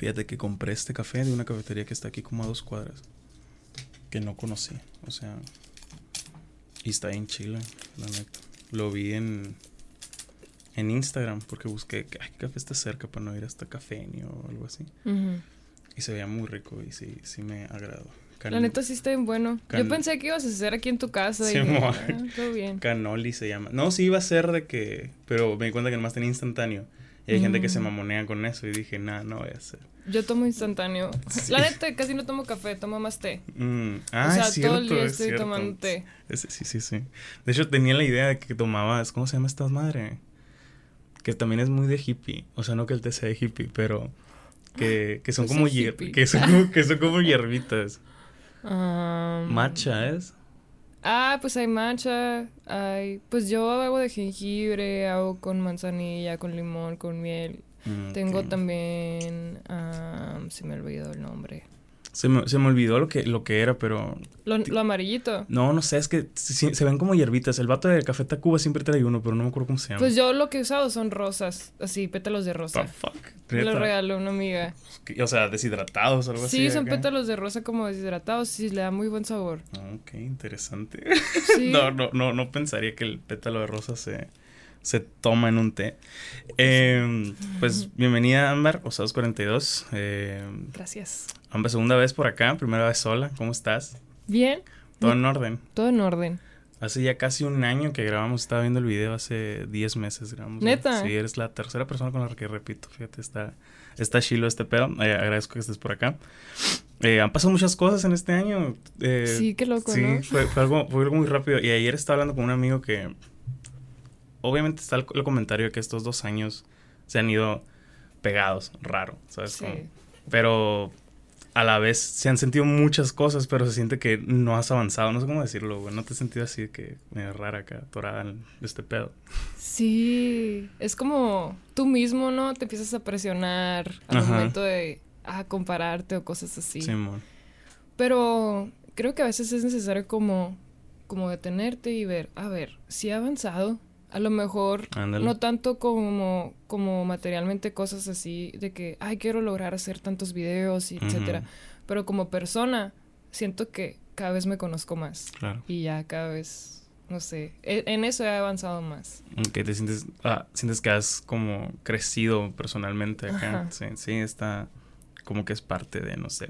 Fíjate que compré este café de una cafetería que está aquí como a dos cuadras. Que no conocí. O sea. Y está en Chile, la neta. Lo vi en. En Instagram porque busqué. Ay, ¿qué café está cerca para no ir hasta Cafeño o algo así? Y se veía muy rico y sí, sí me agradó. la neta sí está bien bueno. Yo pensé que ibas a hacer aquí en tu casa. Sí, y ah, todo bien. Canoli se llama. No, sí iba a ser de que. Pero me di cuenta que nomás tenía instantáneo. Y hay gente que se mm. mamonea con eso y dije, nada, no voy a hacer. Yo tomo instantáneo. La neta, casi no tomo café, tomo más té. Mm. Ah, o sea, todo el día estoy tomando té. sí, sí, sí. De hecho, tenía la idea de que tomabas, ¿cómo se llama esta madre? Que también es muy de hippie. O sea, no que el té sea de hippie, pero que, que son como que son como, que son como hierbitas. Um, matcha es. Ah, pues hay matcha, hay, pues yo hago de jengibre, hago con manzanilla, con limón, con miel. Mm, Tengo también, se me olvidó el nombre. Se me, se me, olvidó lo que, lo que era, pero... Lo, amarillito. No, no sé, es que se, ven como hierbitas. El vato de Café Tacuba siempre trae uno, pero no me acuerdo cómo se llama. Pues yo lo que he usado son rosas, así, pétalos de rosa. fuck? Me lo regaló una amiga. O sea, deshidratados o algo así. Sí, son pétalos de rosa como deshidratados y le da muy buen sabor. Ok, interesante. no, no, no, no pensaría que el pétalo de rosa se se toma en un té. Em, pues bienvenida, Ámbar, Osados 42. Eh, Gracias. Ámbar, segunda vez por acá, primera vez sola. ¿Cómo estás? Bien. ¿Todo en orden? Todo en orden. Hace ya casi un año que grabamos, estaba viendo el video, hace 10 meses grabamos. ¿Neta? Sí, eres la tercera persona con la que repito, fíjate, está, está chilo este pedo, eh, agradezco que estés por acá. Eh, han pasado muchas cosas en este año. Eh, sí, qué loco, Sí, fue, algo, fue algo muy rápido. Y ayer estaba hablando con un amigo que obviamente está el, comentario de que estos dos años se han ido pegados, raro, ¿sabes? Sí. Pero a la vez se han sentido muchas cosas, pero se siente que no has avanzado. No sé cómo decirlo, güey. No te has sentido así que me rara acá, atorada en este pedo. Sí, es como tú mismo, ¿no? Te empiezas a presionar al momento de a compararte o cosas así. Sí, amor. Pero creo que a veces es necesario como, como detenerte y ver, a ver, si he avanzado, a lo mejor no tanto como, como materialmente cosas así de que, ay, quiero lograr hacer tantos videos y etcétera. Pero como persona, siento que cada vez me conozco más. Claro. Y ya cada vez, no sé, e, en eso he avanzado más. Que te sientes, ah, sientes que has como crecido personalmente acá. Sí, sí, está como que es parte de, no sé.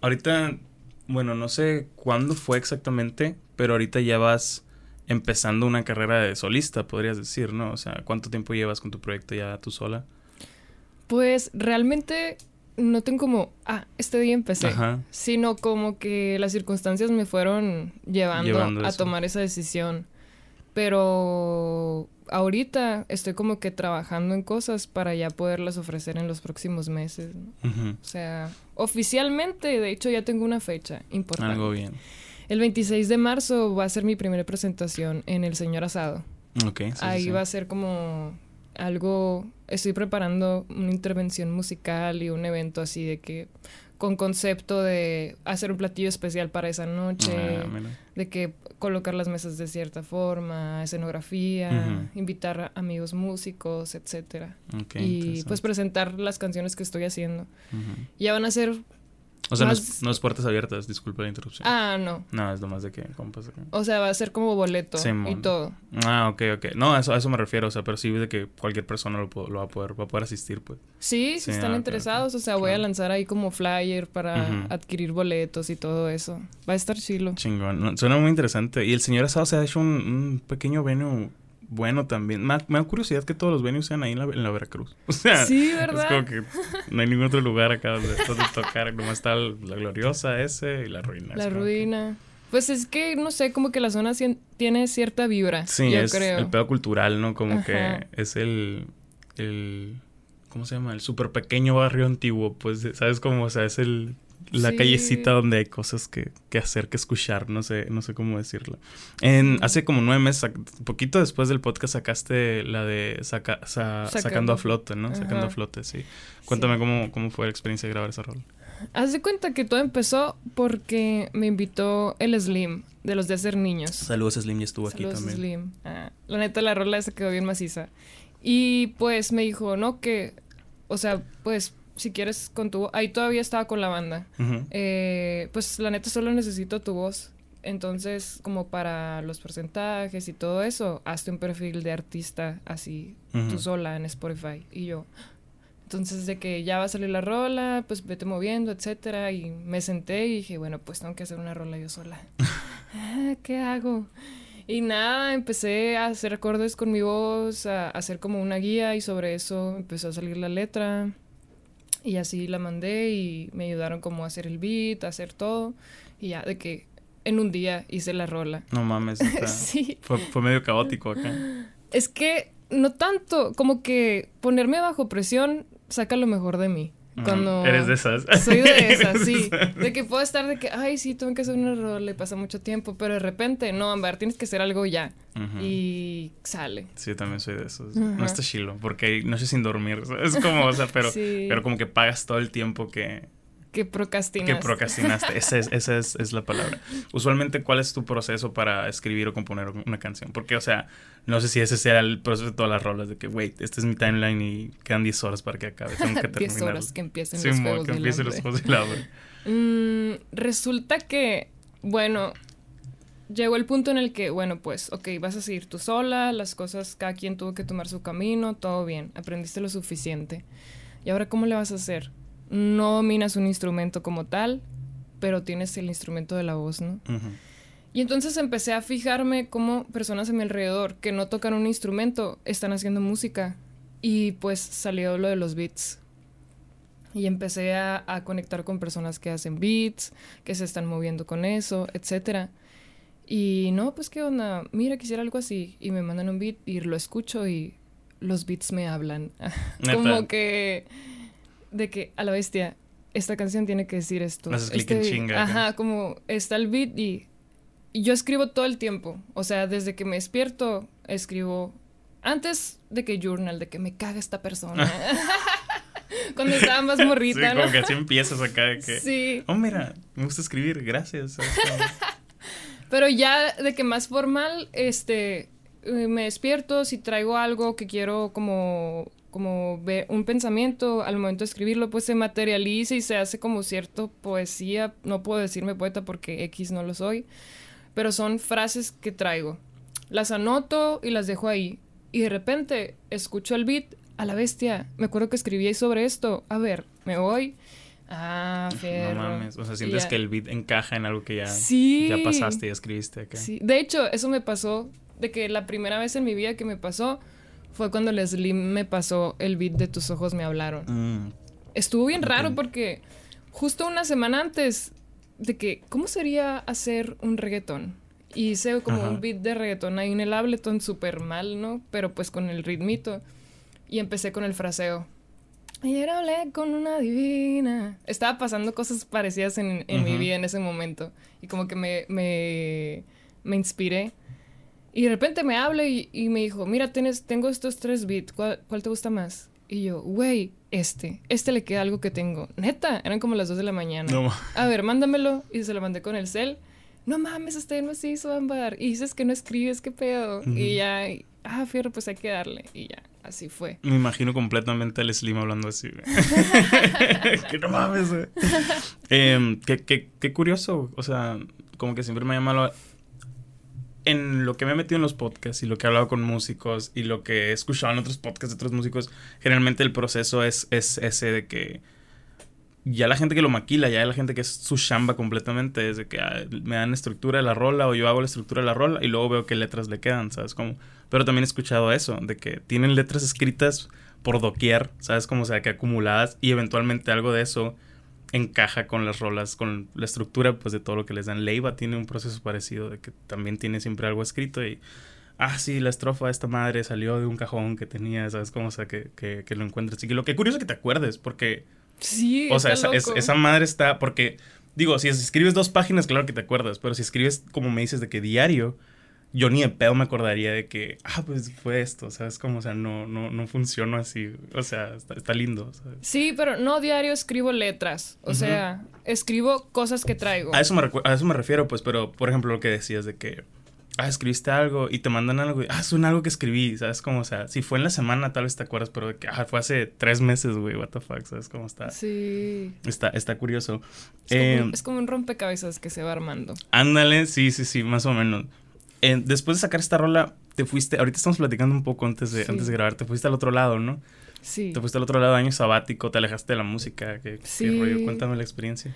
Ahorita, bueno, no sé cuándo fue exactamente, pero ahorita ya vas empezando una carrera de solista, podrías decir, ¿no? O sea, ¿cuánto tiempo llevas con tu proyecto ya tú sola? Pues realmente no tengo como, ah, este día empecé, sino como que las circunstancias me fueron llevando, a tomar esa decisión. Pero ahorita estoy como que trabajando en cosas para ya poderlas ofrecer en los próximos meses. O sea, oficialmente, de hecho, ya tengo una fecha importante. Algo bien. El 26 de marzo va a ser mi primera presentación en El Señor Asado. Ok. Ahí va a ser como algo, estoy preparando una intervención musical y un evento así de que con concepto de hacer un platillo especial para esa noche, ah, de que colocar las mesas de cierta forma, escenografía, invitar amigos músicos, etcétera. y pues presentar las canciones que estoy haciendo. Ya van a ser o sea, no, es, puertas abiertas, disculpa la interrupción. Ah, no. No, es lo más de que compas. O sea, va a ser como boleto y todo. Ah, ok, ok. No, a eso, a eso me refiero, o sea, pero sí de que cualquier persona lo, lo va, a poder, va a poder asistir, pues. Sí, si están ah, interesados, o sea, voy a lanzar ahí como flyer para adquirir boletos y todo eso. Va a estar chilo. Chingón. suena muy interesante. Y el señor Asado se ha hecho un, un pequeño venue bueno también. Me, da curiosidad que todos los venues sean ahí en la, en la Veracruz. O sea, sí, ¿verdad? es como que no hay ningún otro lugar acá donde, donde tocar. Nomás está la gloriosa ese y la ruina. La ruina. Pues es que, no sé, como que la zona tiene cierta vibra. Sí, yo es el pedo cultural, ¿no? Como que es el, el... ¿Cómo se llama? El súper pequeño barrio antiguo. Pues, ¿sabes cómo? O sea, es el la callecita donde hay cosas que, que, hacer, que escuchar, no sé, no sé cómo decirlo. En, hace como nueve meses, poquito después del podcast sacaste la de sacando. a flote, ¿no? Sacando a flote, sí. Cuéntame Cómo, cómo fue la experiencia de grabar esa rol. Haz de cuenta que todo empezó porque me invitó el Slim de los de hacer niños. Saludos Slim, y estuvo aquí también. Slim. Ah, la neta la rola se quedó bien maciza. Y pues me dijo, no, que, o sea, pues si quieres con tu ahí todavía estaba con la banda. Eh, pues la neta solo necesito tu voz. Entonces, como para los porcentajes y todo eso, hazte un perfil de artista así, tú sola en Spotify. Y yo, entonces de que ya va a salir la rola, pues vete moviendo, etcétera. Y me senté y dije, bueno, pues tengo que hacer una rola yo sola. Ah, ¿Qué hago? Y nada, empecé a hacer acordes con mi voz, a hacer como una guía y sobre eso empezó a salir la letra. Y así la mandé y me ayudaron como a hacer el beat, a hacer todo. Y ya, de que en un día hice la rola. No mames, sí. Fue, fue medio caótico acá. Es que no tanto, como que ponerme bajo presión saca lo mejor de mí. Cuando Eres de esas. Soy de esas, sí. De que puedo estar de que, ay, sí, tengo que hacer un error, le pasa mucho tiempo, pero de repente, no, Amber, tienes que hacer algo ya. Y sale. Sí, yo también soy de esos. No está chilo, porque no sé sin dormir. Es como, o sea, pero, pero como que pagas todo el tiempo que, que procrastinaste. Que procrastinaste, esa, es, esa es, es, la palabra. Usualmente, ¿cuál es tu proceso para escribir o componer una canción? Porque, o sea, no sé si ese sea el proceso de todas las rolas, de que, wait, este es mi timeline y quedan 10 horas para que acabe, tengo que terminar. 10 horas que empiecen sí, los juegos que empiecen los juegos mm, resulta que, bueno, llegó el punto en el que, bueno, pues, ok, vas a seguir tú sola, las cosas, cada quien tuvo que tomar su camino, todo bien, aprendiste lo suficiente. ¿Y ahora cómo le vas a hacer? No dominas un instrumento como tal, pero tienes el instrumento de la voz, ¿no? Y entonces empecé a fijarme cómo personas a mi alrededor que no tocan un instrumento están haciendo música. Y pues salió lo de los beats. Y empecé a, conectar con personas que hacen beats, que se están moviendo con eso, etc. Y no, pues qué onda, mira, quisiera algo así. Y me mandan un beat y lo escucho y los beats me hablan. Como que de que a la bestia, esta canción tiene que decir esto. este, chinga. Ajá, como está el beat y, yo escribo todo el tiempo. O sea, desde que me despierto, escribo. Antes de que journal, de que me caga esta persona. Cuando estaba más morrita, sí, como que así empiezas acá de que. Sí. Oh, mira, me gusta escribir, gracias. Pero ya de que más formal, este. Eh, me despierto, si traigo algo que quiero como como ve un pensamiento al momento de escribirlo, pues se materializa y se hace como cierto poesía. No puedo decirme poeta porque X no lo soy, pero son frases que traigo. Las anoto y las dejo ahí. Y de repente escucho el beat a la bestia. Me acuerdo que escribí sobre esto. A ver, me voy. Ah, fierro. No mames. O sea, sientes que el beat encaja en algo que ya, ya pasaste y escribiste acá. Sí. De hecho, eso me pasó de que la primera vez en mi vida que me pasó fue cuando Leslie me pasó el beat de Tus ojos me hablaron. Mm. Estuvo bien raro porque justo una semana antes de que, ¿cómo sería hacer un reggaetón? Y hice como un beat de reggaetón ahí en el Ableton súper mal, ¿no? Pero pues con el ritmito. Y empecé con el fraseo. Ayer hablé con una divina. Estaba pasando cosas parecidas en, mi vida en ese momento. Y como que me, me, me inspiré. Y de repente me habla y, me dijo, mira, tienes, tengo estos tres beats, ¿cuál, te gusta más? Y yo, güey, este, este le queda algo que tengo. Neta, eran como las dos de la mañana. A ver, mándamelo. Y se lo mandé con el cel. No mames, este no se hizo ámbar. Y dices que no escribes, qué pedo. Y ya, ah, fierro, pues hay que darle. Y ya, así fue. Me imagino completamente al Slim hablando así. que no mames, güey. Em, qué, qué, qué curioso. O sea, como que siempre me ha llamado en lo que me he metido en los podcasts y lo que he hablado con músicos y lo que he escuchado en otros podcasts de otros músicos, generalmente el proceso es, es ese de que ya la gente que lo maquila, ya la gente que es su chamba completamente, es de que ah, me dan estructura de la rola o yo hago la estructura de la rola y luego veo qué letras le quedan, ¿sabes? Como, pero también he escuchado eso, de que tienen letras escritas por doquier, ¿sabes? Como sea, que acumuladas y eventualmente algo de eso encaja con las rolas, con la estructura pues de todo lo que les dan. Leiva tiene un proceso parecido de que también tiene siempre algo escrito y ah, sí, la estrofa de esta madre salió de un cajón que tenía, ¿sabes? Como, o sea, que, que, que lo encuentres. Y lo que curioso que te acuerdes, porque... Sí, O sea, esa, esa, madre está, porque, digo, si escribes dos páginas, claro que te acuerdas, pero si escribes, como me dices, de que diario, yo ni de pedo me acordaría de que, ah, pues fue esto, ¿sabes? Como, o sea, no, no, no funciona así, o sea, está, lindo, ¿sabes? Sí, pero no diario escribo letras, o sea, escribo cosas que traigo. A eso, me a eso me refiero, pues, pero, por ejemplo, lo que decías de que ah, escribiste algo y te mandan algo, y, ah, es un algo que escribí, ¿sabes? Como, o sea, si fue en la semana tal vez te acuerdas, pero de que, ah, fue hace tres meses, güey, what the fuck, ¿sabes cómo está? Sí. Está, está curioso. Es, como, un rompecabezas que se va armando. Ándale, sí, sí, sí, más o menos. Después de sacar esta rola, te fuiste, ahorita estamos platicando un poco antes de, antes de grabar, te fuiste al otro lado, ¿no? Sí. Te fuiste al otro lado, año sabático, te alejaste de la música, ¿qué, sí. qué rollo? Cuéntame la experiencia.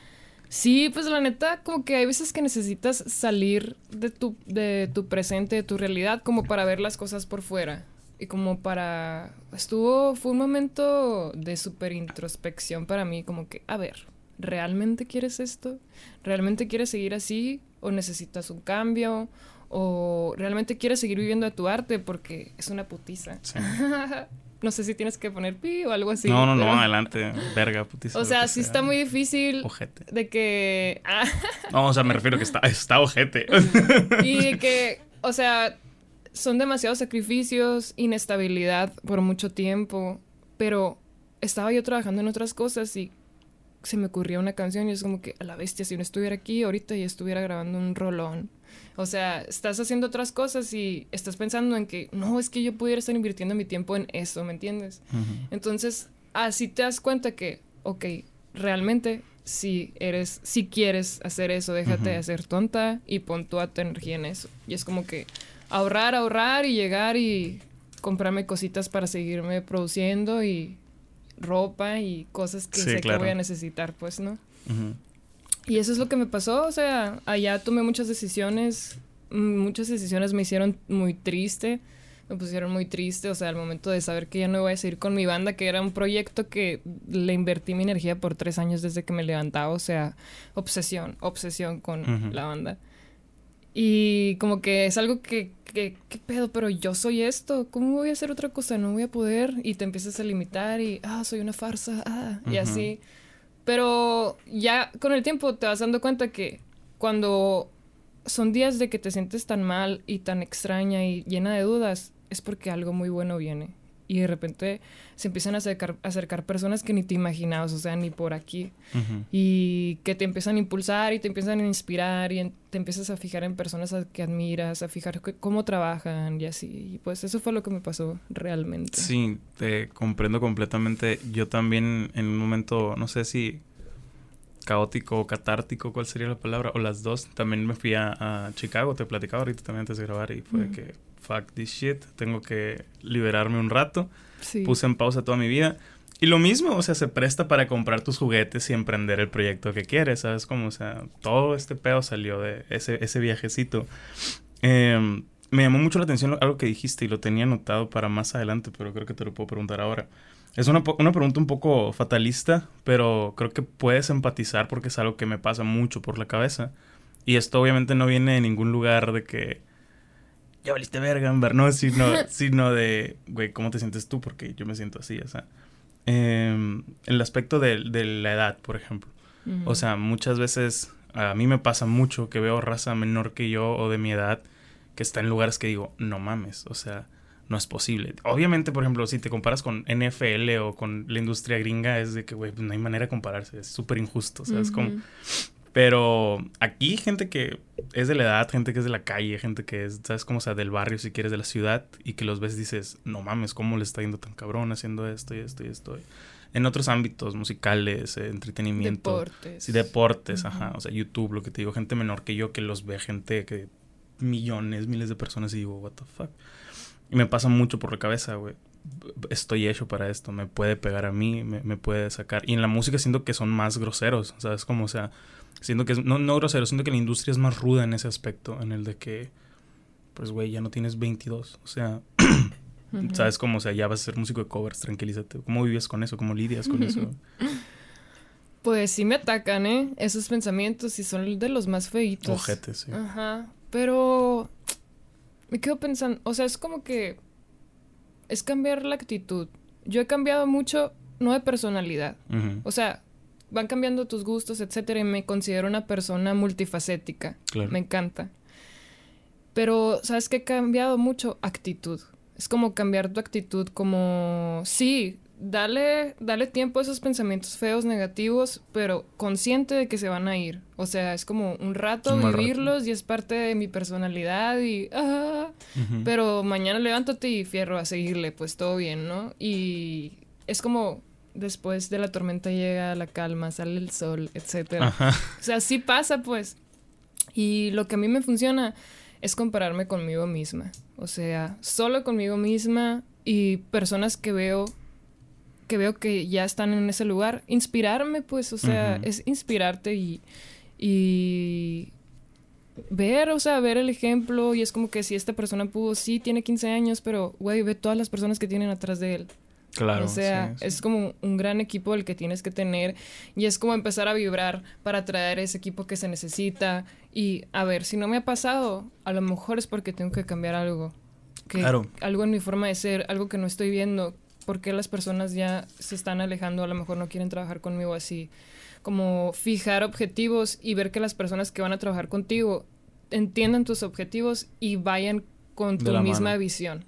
Sí, pues la neta, como que hay veces que necesitas salir de tu, de tu presente, de tu realidad, como para ver las cosas por fuera. Y como para... Estuvo, fue un momento de súper introspección para mí, como que, a ver, ¿realmente quieres esto? ¿Realmente quieres seguir así? ¿O necesitas un cambio? ¿O realmente quieres seguir viviendo de tu arte? Porque es una putiza. Sí. No sé si tienes que poner pi o algo así. No, no, no, adelante. Verga, putísimo. O sea, sí está muy difícil. Ojete. De que. Ah. No, o sea, me refiero que está, está ojete. y que, o sea, son demasiados sacrificios, inestabilidad por mucho tiempo. Pero estaba yo trabajando en otras cosas y se me ocurría una canción y es como que a la bestia, si no estuviera aquí ahorita y estuviera grabando un rolón. O sea, estás haciendo otras cosas y estás pensando en que, no, es que yo pudiera estar invirtiendo mi tiempo en eso, ¿me entiendes? Entonces, así te das cuenta que, ok, realmente si eres, si quieres hacer eso, déjate de ser tonta y pon toda tu energía en eso. Y es como que ahorrar, ahorrar y llegar y comprarme cositas para seguirme produciendo y ropa y cosas que sé que voy a necesitar, pues, ¿no? Y eso es lo que me pasó, o sea, allá tomé muchas decisiones, mm, muchas decisiones me hicieron muy triste, me pusieron muy triste, o sea, al momento de saber que ya no voy a seguir con mi banda, que era un proyecto que le invertí mi energía por tres años desde que me levantaba, o sea, obsesión, obsesión con la banda. Y como que es algo que, que, ¿qué pedo? Pero yo soy esto, ¿cómo voy a hacer otra cosa? No voy a poder. Y te empiezas a limitar y, ah, soy una farsa, ah, y así. Pero ya con el tiempo te vas dando cuenta que cuando son días de que te sientes tan mal y tan extraña y llena de dudas, es porque algo muy bueno viene. Y de repente se empiezan a acercar, acercar personas que ni te imaginabas, o sea, ni por aquí. Y que te empiezan a impulsar y te empiezan a inspirar y te empiezas a fijar en personas a que admiras, a fijar cómo trabajan y así. Y pues eso fue lo que me pasó realmente. Sí, te comprendo completamente. Yo también en un momento, no sé si caótico o catártico, ¿cuál sería la palabra? O las dos. También me fui a, Chicago, te platicaba ahorita también antes de grabar y fue que, fuck this shit, tengo que liberarme un rato. Puse en pausa toda mi vida. Y lo mismo, o sea, se presta para comprar tus juguetes y emprender el proyecto que quieres, ¿sabes? Como, o sea, todo este pedo salió de ese, ese viajecito. Em, me llamó mucho la atención algo que dijiste y lo tenía anotado para más adelante, pero creo que te lo puedo preguntar ahora. Es una, una, pregunta un poco fatalista, pero creo que puedes empatizar porque es algo que me pasa mucho por la cabeza. Y esto obviamente no viene de ningún lugar de que ya valiste verga, ¿no? Sino, sino de, güey, ¿cómo te sientes tú? Porque yo me siento así, o sea. Eh, el aspecto de, de, la edad, por ejemplo. O sea, muchas veces a mí me pasa mucho que veo raza menor que yo o de mi edad que está en lugares que digo, no mames, o sea, no es posible. Obviamente, por ejemplo, si te comparas con NFL o con la industria gringa, es de que, güey, no hay manera de compararse, es súper injusto, ¿sabes? como... Pero aquí gente que es de la edad, gente que es de la calle, gente que es, ¿sabes? Como, sea, del barrio, si quieres, de la ciudad, y que los ves y dices, no mames, ¿cómo le está yendo tan cabrón haciendo esto y esto y esto? En otros ámbitos, musicales, eh, entretenimiento. Deportes. Sí, deportes, ajá. O sea, YouTube, lo que te digo, gente menor que yo que los ve, gente que millones, miles de personas y digo, what the fuck. Y me pasa mucho por la cabeza, güey. Estoy hecho para esto, me puede pegar a mí, me, puede sacar. Y en la música siento que son más groseros, ¿sabes? Como, o sea, siento que es, no, no grosero, siento que la industria es más ruda en ese aspecto, en el de que, pues, güey, ya no tienes 22, o sea, ¿sabes cómo? O sea, ya vas a ser músico de covers, tranquilízate. ¿Cómo vives con eso? ¿Cómo lidias con eso? Pues sí me atacan, ¿eh? Esos pensamientos y son de los más feitos. Ojetes, sí. Ajá. Pero me quedo pensando, o sea, es como que es cambiar la actitud. Yo he cambiado mucho, no de personalidad. O sea, van cambiando tus gustos, etcétera, y me considero una persona multifacética. Me encanta. Pero, ¿sabes qué? He cambiado mucho actitud. Es como cambiar tu actitud como, sí, dale, dale tiempo a esos pensamientos feos, negativos, pero consciente de que se van a ir. O sea, es como un rato vivirlos y es parte de mi personalidad y... Ah, Pero mañana levántate y fierro a seguirle, pues todo bien, ¿no? Y es como después de la tormenta llega la calma, sale el sol, etc. O sea, sí pasa, pues. Y lo que a mí me funciona es compararme conmigo misma. O sea, solo conmigo misma y personas que veo que veo que ya están en ese lugar, inspirarme, pues, o sea, es inspirarte y, y ver, o sea, ver el ejemplo y es como que si esta persona pudo, sí, tiene 15 años, pero, güey, ve todas las personas que tienen atrás de él. Claro. O sea, es como un gran equipo el que tienes que tener y es como empezar a vibrar para traer ese equipo que se necesita y a ver, si no me ha pasado, a lo mejor es porque tengo que cambiar algo. Que claro. Algo en mi forma de ser, algo que no estoy viendo, porque las personas ya se están alejando, a lo mejor no quieren trabajar conmigo así. Como fijar objetivos y ver que las personas que van a trabajar contigo entiendan tus objetivos y vayan con tu misma visión.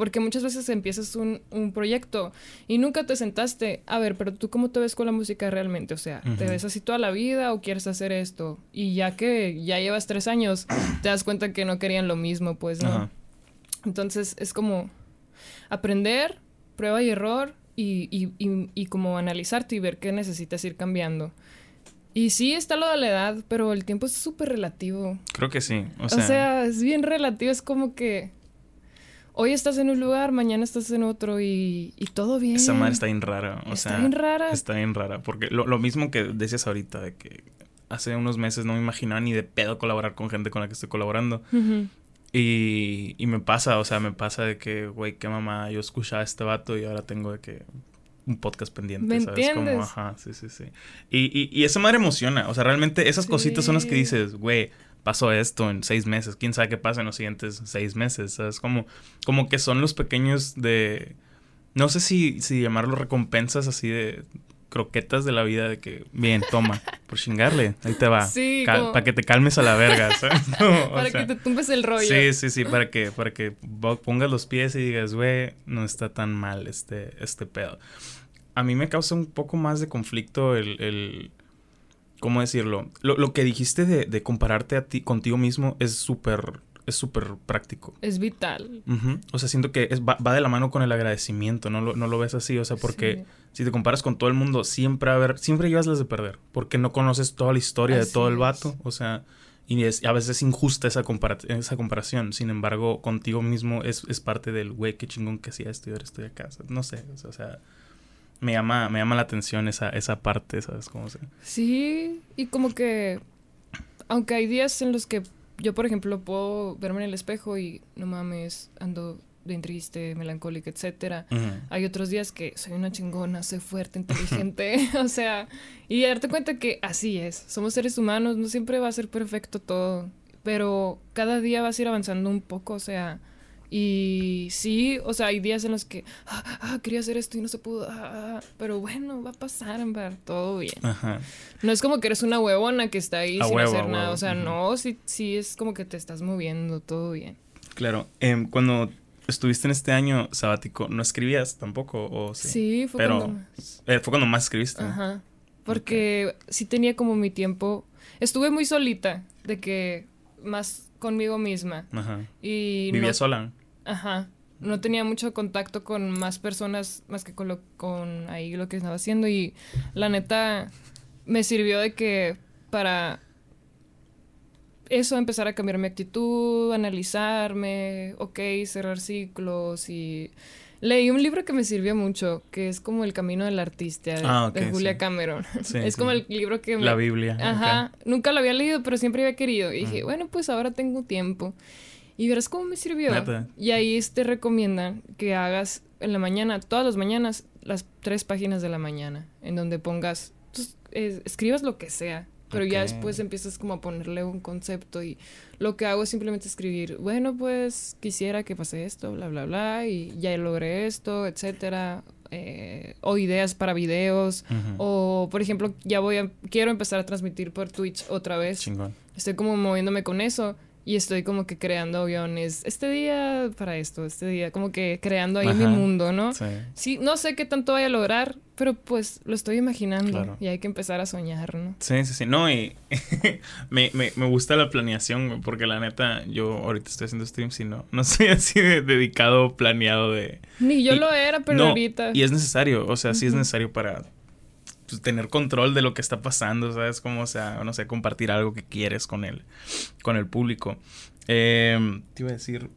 Porque muchas veces empiezas un, un, proyecto y nunca te sentaste, a ver, pero tú cómo te ves con la música realmente, o sea, ¿te ves así toda la vida o quieres hacer esto? Y ya que ya llevas tres años, te das cuenta que no querían lo mismo, pues, ¿no? Entonces es como aprender, prueba y error y, y, y, como analizarte y ver qué necesitas ir cambiando. Y sí, está lo de la edad, pero el tiempo es súper relativo. Creo que sí. O sea, es bien relativo. Es como que hoy estás en un lugar, mañana estás en otro y, y todo bien. Esa madre está bien rara. O está bien rara. Está bien rara. Porque lo, lo, mismo que decías ahorita, de que hace unos meses no me imaginaba ni de pedo colaborar con gente con la que estoy colaborando. Y, y me pasa, o sea, me pasa de que, güey, qué mamá, yo escuchaba a este vato y ahora tengo de que un podcast pendiente, ¿Me ¿sabes? Entiendes? Como, ajá, sí, sí, sí. Y, y, y esa madre emociona, o sea, realmente esas cositas son las que dices, güey, pasó esto en seis meses, quién sabe qué pasa en los siguientes seis meses, ¿sabes? Como, como que son los pequeños de... No sé si, si llamarlo recompensas así de croquetas de la vida de que, bien, toma, por chingarle, ahí te va. Sí, Para que te calmes a la verga, ¿sabes? para que te tumbes el rollo. Sí, sí, sí, para que, para que pongas los pies y digas, güey, no está tan mal este, este pedo. A mí me causa un poco más de conflicto el... el ¿Cómo decirlo? Lo, lo que dijiste de, de, compararte a ti contigo mismo es súper es súper práctico. Es vital. O sea, siento que es, va, de la mano con el agradecimiento, no lo, no lo ves así, o sea, porque si te comparas con todo el mundo, siempre a ver, siempre llevas las de perder, porque no conoces toda la historia de todo el vato, o sea, y a veces es injusta esa, esa comparación, sin embargo, contigo mismo es, es parte del, güey, qué chingón que hacía esto y ahora estoy acá, no sé, o sea, me llama, me llama la atención esa, esa parte, ¿sabes cómo se? Sí, y como que, aunque hay días en los que yo, por ejemplo, puedo verme en el espejo y no mames, ando bien triste, melancólica, etcétera. Hay otros días que soy una chingona, soy fuerte, inteligente, o sea, y darte cuenta que así es. Somos seres humanos, no siempre va a ser perfecto todo, pero cada día vas a ir avanzando un poco, o sea, y sí, o sea, hay días en los que, ah, ah quería hacer esto y no se pudo, ah, pero bueno, va a pasar, ver, todo bien. Ajá. No es como que eres una huevona que está ahí sin hacer nada, o sea, no, sí, sí es como que te estás moviendo, todo bien. Claro, eh, cuando estuviste en este año sabático, ¿no escribías tampoco? O sí? sí, fue pero, cuando más. Eh, fue cuando más escribiste. Ajá, porque sí tenía como mi tiempo, estuve muy solita, de que más conmigo misma. Ajá. Y ¿Vivía sola? Ajá. No tenía mucho contacto con más personas más que con, lo, con ahí lo que estaba haciendo y la neta me sirvió de que para eso empezar a cambiar mi actitud, analizarme, ok, cerrar ciclos y leí un libro que me sirvió mucho, que es como El Camino del Artista de, ah, Julia Cameron. es como el libro que... La Biblia. Ajá. Nunca lo había leído, pero siempre había querido. Y dije, bueno, pues ahora tengo tiempo. Y verás cómo me sirvió. Y ahí te recomiendan que hagas en la mañana, todas las mañanas, las tres páginas de la mañana, en donde pongas, pues, escribas lo que sea, pero ya después empiezas como a ponerle un concepto y lo que hago es simplemente escribir, bueno, pues quisiera que pase esto, bla, bla, bla, y ya logré esto, etcétera. Eh, o ideas para videos, o por ejemplo, ya voy a, quiero empezar a transmitir por Twitch otra vez. Chingón. Estoy como moviéndome con eso y estoy como que creando guiones. Este día para esto, este día, como que creando ahí mi mundo, ¿no? Sí. sí. No sé qué tanto vaya a lograr, pero pues lo estoy imaginando y hay que empezar a soñar, ¿no? Sí, sí, sí. No, y me, me, me, gusta la planeación, porque la neta, yo ahorita estoy haciendo streams y no, no soy así de dedicado, planeado de... Ni yo lo era, pero ahorita... Y es necesario, o sea, sí es necesario para pues, tener control de lo que está pasando, ¿sabes? Como, o sea, no sé, compartir algo que quieres con el, con el público. Em, te iba a decir,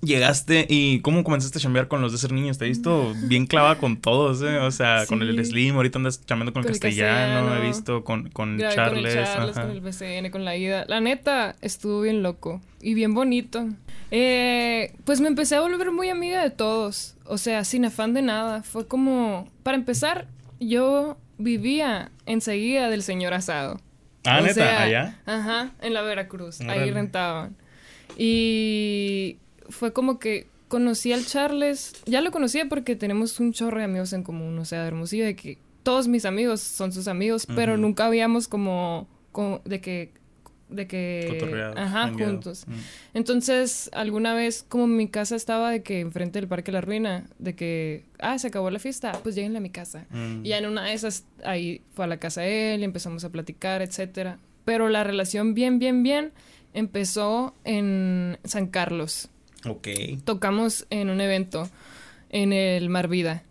llegaste y cómo comenzaste a chambear con los de ser niños. Te he visto bien clavada con todos, ¿eh? O sea, con el Slim, ahorita andas chambeando con, el castellano, he visto con, con Charles. Con el Charles, con el BCN, con la Ida. La neta, estuvo bien loco y bien bonito. Eh, pues me empecé a volver muy amiga de todos. O sea, sin afán de nada. Fue como, para empezar, yo vivía enseguida del señor asado. Ah, neta, allá. Ajá, en la Veracruz. Ahí rentaban. Y fue como que conocí al Charles. Ya lo conocía porque tenemos un chorro de amigos en común. O sea, Hermosillo, de que todos mis amigos son sus amigos, pero nunca habíamos como, como de que de que ajá juntos. Mm. entonces alguna vez como mi casa estaba de que enfrente del parque la ruina de que ah se acabó la fiesta pues lléguenle a mi casa mm. y en una de esas ahí fue a la casa de él y empezamos a platicar etcétera. Pero la relación bien bien bien empezó en San Carlos. Ok. tocamos en un evento en el Mar Vida.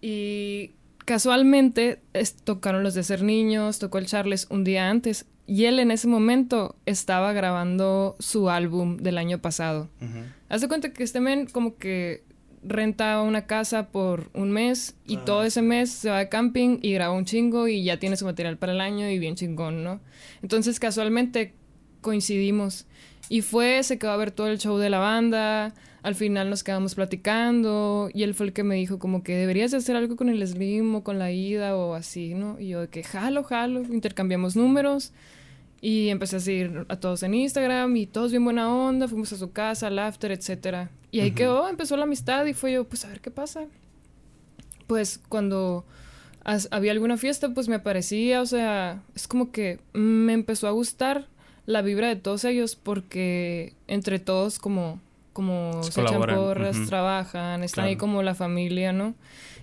Y casualmente tocaron los de ser niños tocó el Charles un día antes y él en ese momento estaba grabando su álbum del año pasado. Hace cuenta que este men como que renta una casa por un mes y ah, todo ese mes se va de camping y graba un chingo y ya tiene su material para el año y bien chingón, ¿no? Entonces casualmente coincidimos y fue, se quedó a ver todo el show de la banda, al final nos quedamos platicando y él fue el que me dijo como que deberías hacer algo con el Slim o con la Ida o así, ¿no? Y yo de que jalo, jalo, intercambiamos números y empecé a seguir a todos en Instagram y todos bien buena onda, fuimos a su casa, al after, etc. Y ahí quedó, empezó la amistad y fue yo, pues a ver qué pasa. Pues cuando había alguna fiesta, pues me aparecía, o sea, es como que me empezó a gustar la vibra de todos ellos porque entre todos como, como se, echan porras, trabajan, están ahí como la familia, ¿no?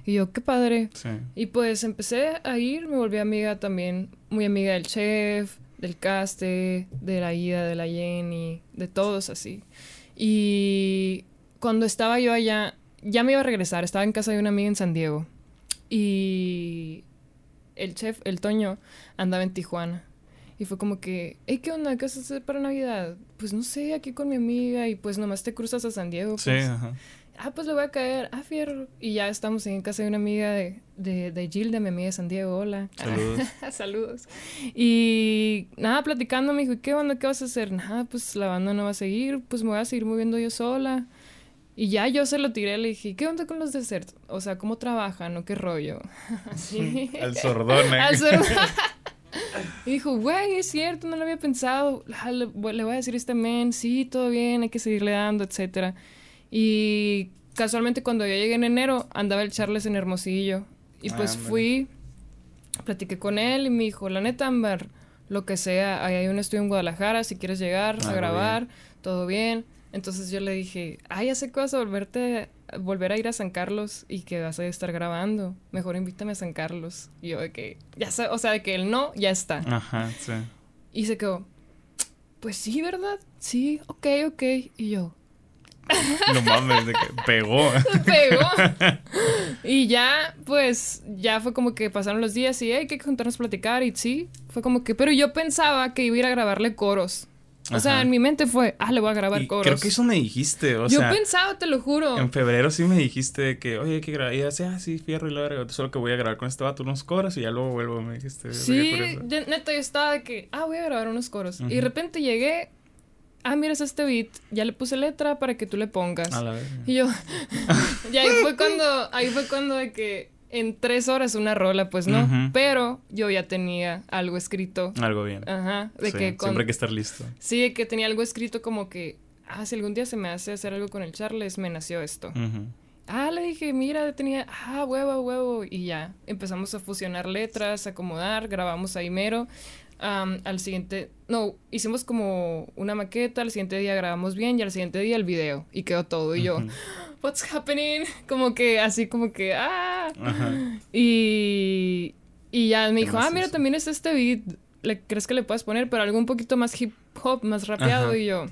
Y yo, qué padre. Y pues empecé a ir, me volví amiga también, muy amiga del chef, del caste, de la Ida, de la Jenny, de todos así. Y cuando estaba yo allá, ya me iba a regresar, estaba en casa de una amiga en San Diego. Y el chef, el Toño, andaba en Tijuana. Y fue como que, hey, ¿qué onda? ¿Qué vas a hacer para Navidad? Pues no sé, aquí con mi amiga y pues nomás te cruzas a San Diego. Sí, pues. ajá ah, pues le voy a caer, ah, fierro. Y ya estamos en casa de una amiga de, de, de Gilda, mi amiga de San Diego, hola. Saludos. Saludos. Y nada, platicando, me dijo, ¿qué onda? ¿Qué vas a hacer? Nada, pues la banda no va a seguir, pues me voy a seguir moviendo yo sola. Y ya yo se lo tiré, le dije, ¿qué onda con los desertos? O sea, ¿cómo trabajan o qué rollo? Así. Al sordón, ¿eh? Al sordón. y dijo, güey, es cierto, no lo había pensado. Le, le voy a decir a este men, sí, todo bien, hay que seguirle dando, etcétera. Y casualmente cuando yo llegué en enero, andaba el Charles en Hermosillo. Y pues fui, platiqué con él y me dijo, la neta, Amber, lo que sea, ahí hay un estudio en Guadalajara, si quieres llegar a grabar, todo bien. Entonces yo le dije, ay, ya sé que vas a volverte, volver a ir a San Carlos y que vas a estar grabando. Mejor invítame a San Carlos. Y yo de que, ya sé, o sea, de que el no, ya está. Ajá, sí. Y se quedó, pues sí, ¿verdad? Sí, ok, ok. Y yo, no mames, de que pegó. Pegó. Y ya, pues, ya fue como que pasaron los días y hay que juntarnos a platicar y sí, fue como que, pero yo pensaba que iba a ir a grabarle coros. O sea, en mi mente fue, ah, le voy a grabar coros. Creo que eso me dijiste, o yo pensaba, te lo juro. En febrero sí me dijiste que, oye, hay que grabar. Y ya ah, sí, fierro y lo Solo que voy a grabar con este vato unos coros y ya luego vuelvo, me dijiste. Sí, neta, yo estaba de que, ah, voy a grabar unos coros. Y de repente llegué ah, miras este beat, ya le puse letra para que tú le pongas. y yo, y ahí fue cuando, ahí fue cuando de que en tres horas una rola, pues no, pero yo ya tenía algo escrito. Algo bien. Ajá, de que siempre hay que estar listo. Sí, de que tenía algo escrito como que, ah, si algún día se me hace hacer algo con el Charles, me nació esto. Ah, le dije, mira, tenía, ah, huevo, huevo. Y ya, empezamos a fusionar letras, a acomodar, grabamos ahí mero. Al siguiente, no, hicimos como una maqueta, al siguiente día grabamos bien y al siguiente día el video. Y quedó todo. Y yo, what's happening? Como que, así como que, ah. Y, y ya me dijo, ah, mira, también es este beat. ¿Le crees que le puedes poner? Pero algo un poquito más hip hop, más rapeado. Y yo,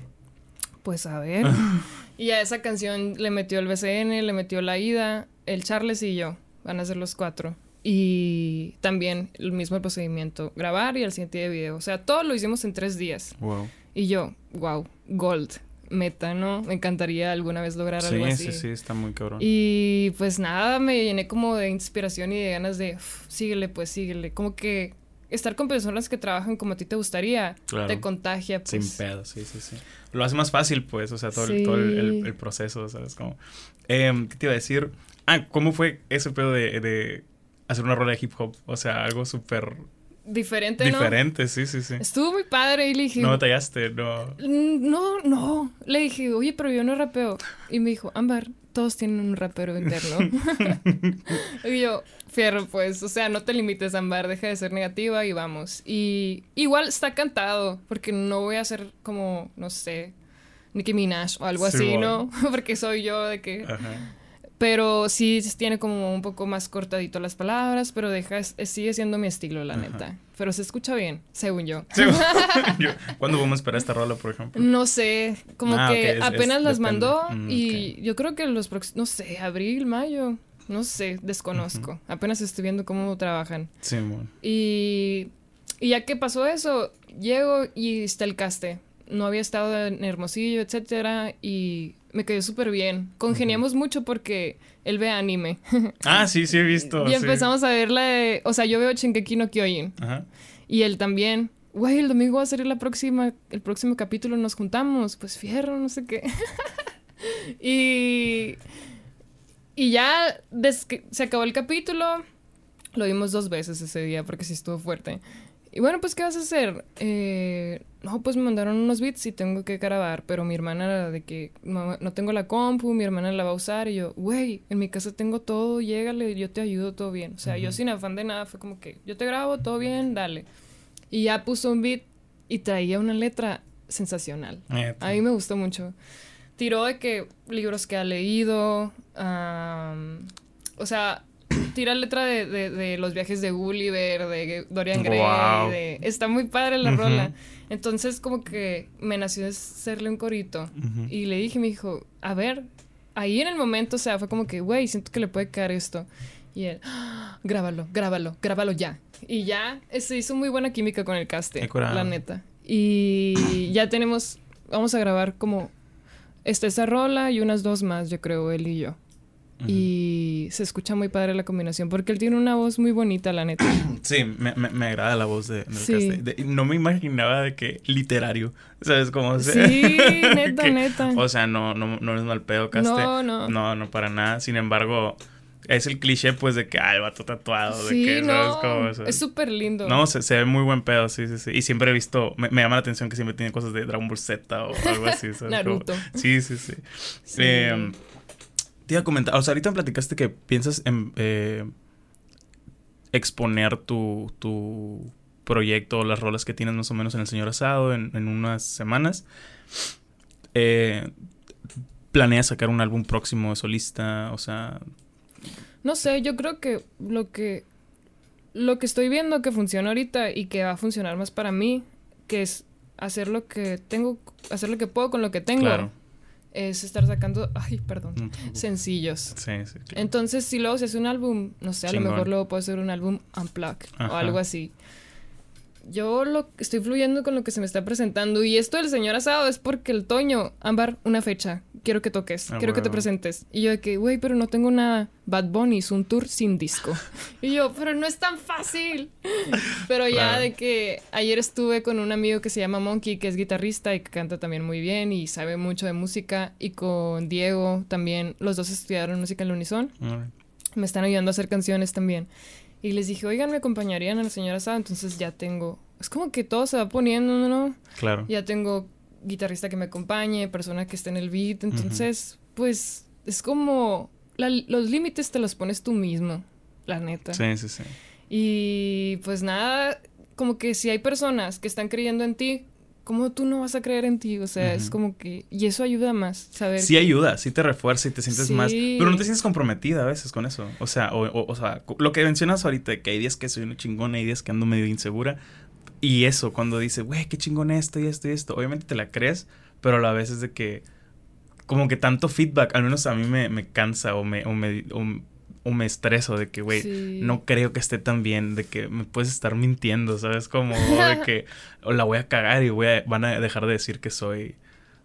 pues a ver. y a esa canción le metió el BCN, le metió la ida, el Charles y yo. Van a ser los cuatro. Y también el mismo procedimiento, grabar y el siguiente de video. O sea, todo lo hicimos en tres días. Wow. Y yo, wow, gold, meta, ¿no? Me encantaría alguna vez lograr algo así. Sí, sí, sí, está muy cabrón. Y pues nada, me llené como de inspiración y de ganas de, síguele, pues síguele. Como que estar con personas que trabajan como a ti te gustaría, te contagia. Pues. Sin pedo, sí, sí, sí. Lo hace más fácil, pues, o sea, todo, el, todo el, proceso, ¿sabes? Como, em, ¿Qué te iba a decir? Ah, ¿cómo fue ese pedo de, de hacer una rola de hip hop? O sea, algo súper diferente, ¿no? Diferente, sí, sí, sí. Estuvo muy padre y le dije... No batallaste, no. Mm, no, no. Le dije, oye, pero yo no rapeo. Y me dijo, Ámbar, todos tienen un rapero interno. y yo, fierro, pues, o sea, no te limites, Ámbar, deja de ser negativa y vamos. Y igual está cantado, porque no voy a ser como, no sé, Nicki Minaj o algo así, ¿no? porque soy yo de que... Ajá. Pero sí tiene como un poco más cortadito las palabras, pero deja, sigue siendo mi estilo, la neta. Pero se escucha bien, según yo. ¿Cuándo vamos a esperar esta rola, por ejemplo? No sé, como ah, que apenas las mandó mm, y yo creo que los próximos, no sé, abril, mayo, no sé, desconozco. Apenas estoy viendo cómo trabajan. Sí, bueno. Y, y ya que pasó eso, llego y está el caste. No había estado en Hermosillo, etcétera, y me cayó súper bien. Congeniamos mucho porque él ve anime. ah, sí, sí he visto. y empezamos a ver la de... O sea, yo veo Shingeki no Kyojin. Ajá. Y él también. Güey, el domingo va a ser la próxima... El próximo capítulo nos juntamos. Pues fierro, no sé qué. y... Y ya se acabó el capítulo. Lo vimos dos veces ese día porque sí estuvo fuerte. Y bueno, pues, ¿qué vas a hacer? Eh, no, pues me mandaron unos beats y tengo que grabar, pero mi hermana de que no, tengo la compu, mi hermana la va a usar y yo, güey, en mi casa tengo todo, llégale, yo te ayudo, todo bien. O sea, yo sin afán de nada, fue como que yo te grabo, todo bien, dale. Y ya puso un beat y traía una letra sensacional. A mí me gustó mucho. Tiró de que libros que ha leído, o sea, tira letra de, de, los viajes de Gulliver, de Dorian Gray. está muy padre la rola. Entonces, como que me nació hacerle un corito. Y le dije, me dijo, a ver, ahí en el momento, o sea, fue como que, güey, siento que le puede caer esto. Y él, ¡Ah! grábalo, grábalo, grábalo ya. Y ya se hizo muy buena química con el caste, la neta. Y ya tenemos, vamos a grabar como esta esa rola y unas dos más, yo creo, él y yo. Y se escucha muy padre la combinación porque él tiene una voz muy bonita, la neta. Sí, me, me, agrada la voz de, sí. no me imaginaba de que literario, ¿sabes cómo? se sí, neta, neta. O sea, no, no, no es mal pedo, Caste. No, no. No, no para nada. Sin embargo, es el cliché, pues, de que, ah, el vato tatuado, de que, no, ¿sabes Es súper lindo. No, se, se, ve muy buen pedo, sí, sí, sí. Y siempre he visto, me, llama la atención que siempre tiene cosas de Dragon Ball Z o algo así, ¿sabes? Naruto. sí, sí, sí. sí. Eh, te iba a comentar, o sea, ahorita me platicaste que piensas en eh, exponer tu, tu proyecto, las rolas que tienes más o menos en El Señor Asado en, unas semanas. Eh, ¿Planeas sacar un álbum próximo de solista? O sea... No sé, yo creo que lo que... Lo que estoy viendo que funciona ahorita y que va a funcionar más para mí, que es hacer lo que tengo, hacer lo que puedo con lo que tengo. Claro es estar sacando, ay, perdón, sencillos. Sí, sí. Entonces, si luego se hace un álbum, no sé, a lo mejor luego puede ser un álbum unplugged o algo así yo lo estoy fluyendo con lo que se me está presentando. Y esto del señor asado es porque el Toño, Ámbar, una fecha. Quiero que toques, ah, quiero que te presentes. Y yo de que, güey, pero no tengo nada. Bad Bunny es un tour sin disco. y yo, pero no es tan fácil. pero ya de que ayer estuve con un amigo que se llama Monkey, que es guitarrista y que canta también muy bien y sabe mucho de música. Y con Diego también, los dos estudiaron música en la Unison. Me están ayudando a hacer canciones también. Y les dije, oigan, me acompañarían a la señora Sá. Entonces ya tengo. Es como que todo se va poniendo, ¿no? Claro. Ya tengo guitarrista que me acompañe, persona que esté en el beat. Entonces, pues es como los límites te los pones tú mismo, la neta. Sí, sí, sí. Y pues nada, como que si hay personas que están creyendo en ti, ¿cómo tú no vas a creer en ti? O sea, es como que... Y eso ayuda más, saber. Sí ayuda, sí te refuerza y te sientes más... Pero no te sientes comprometida a veces con eso. O sea, o, o, sea, lo que mencionas ahorita, que hay días que soy una chingona, hay días que ando medio insegura. Y eso, cuando dice, güey, qué chingón esto y esto y esto, obviamente te la crees, pero a la vez es de que... Como que tanto feedback, al menos a mí me, me cansa o me, o me, o me estreso de que, güey, no creo que esté tan bien, de que me puedes estar mintiendo, ¿sabes? Como de que o la voy a cagar y voy a, van a dejar de decir que soy,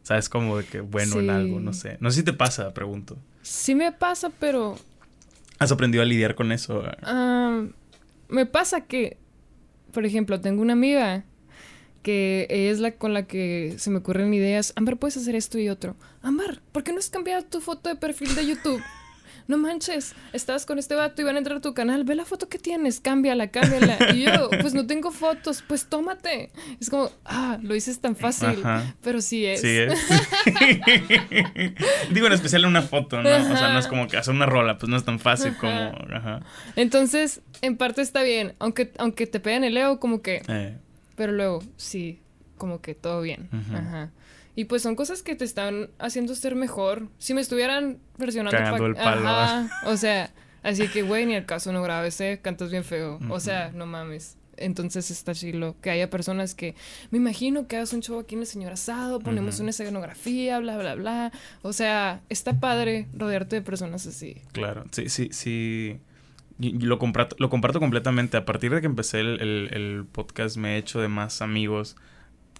¿sabes? Como de que bueno en algo, no sé. No sé si te pasa, pregunto. Sí me pasa, pero... ¿Has aprendido a lidiar con eso? Ah, me pasa que, por ejemplo, tengo una amiga que es la con la que se me ocurren ideas. Amber, puedes hacer esto y otro. Amber, ¿por qué no has cambiado tu foto de perfil de YouTube? No manches, estás con este vato y van a entrar a tu canal, ve la foto que tienes, cámbiala, cámbiala. Y yo, pues no tengo fotos, pues tómate. Es como, ah, lo dices tan fácil, pero sí es. Sí es. Digo en especial una foto, ¿no? O sea, no es como que hacer una rola, pues no es tan fácil como... Ajá. Entonces, en parte está bien, aunque, aunque te peguen el ego, como que... Eh. Pero luego, sí, como que todo bien. Ajá. Y pues son cosas que te están haciendo ser mejor. Si me estuvieran versionando... Cagando el palo. Ajá, o sea, así que, güey, ni el caso no grabes, ¿eh? Cantas bien feo. O sea, no mames. Entonces está chilo que haya personas que me imagino que hagas un show aquí en el señor asado, ponemos una escenografía, bla, bla, bla. O sea, está padre rodearte de personas así. Claro, sí, sí, sí. lo comparto, lo comparto completamente. A partir de que empecé el, el podcast me he hecho de más amigos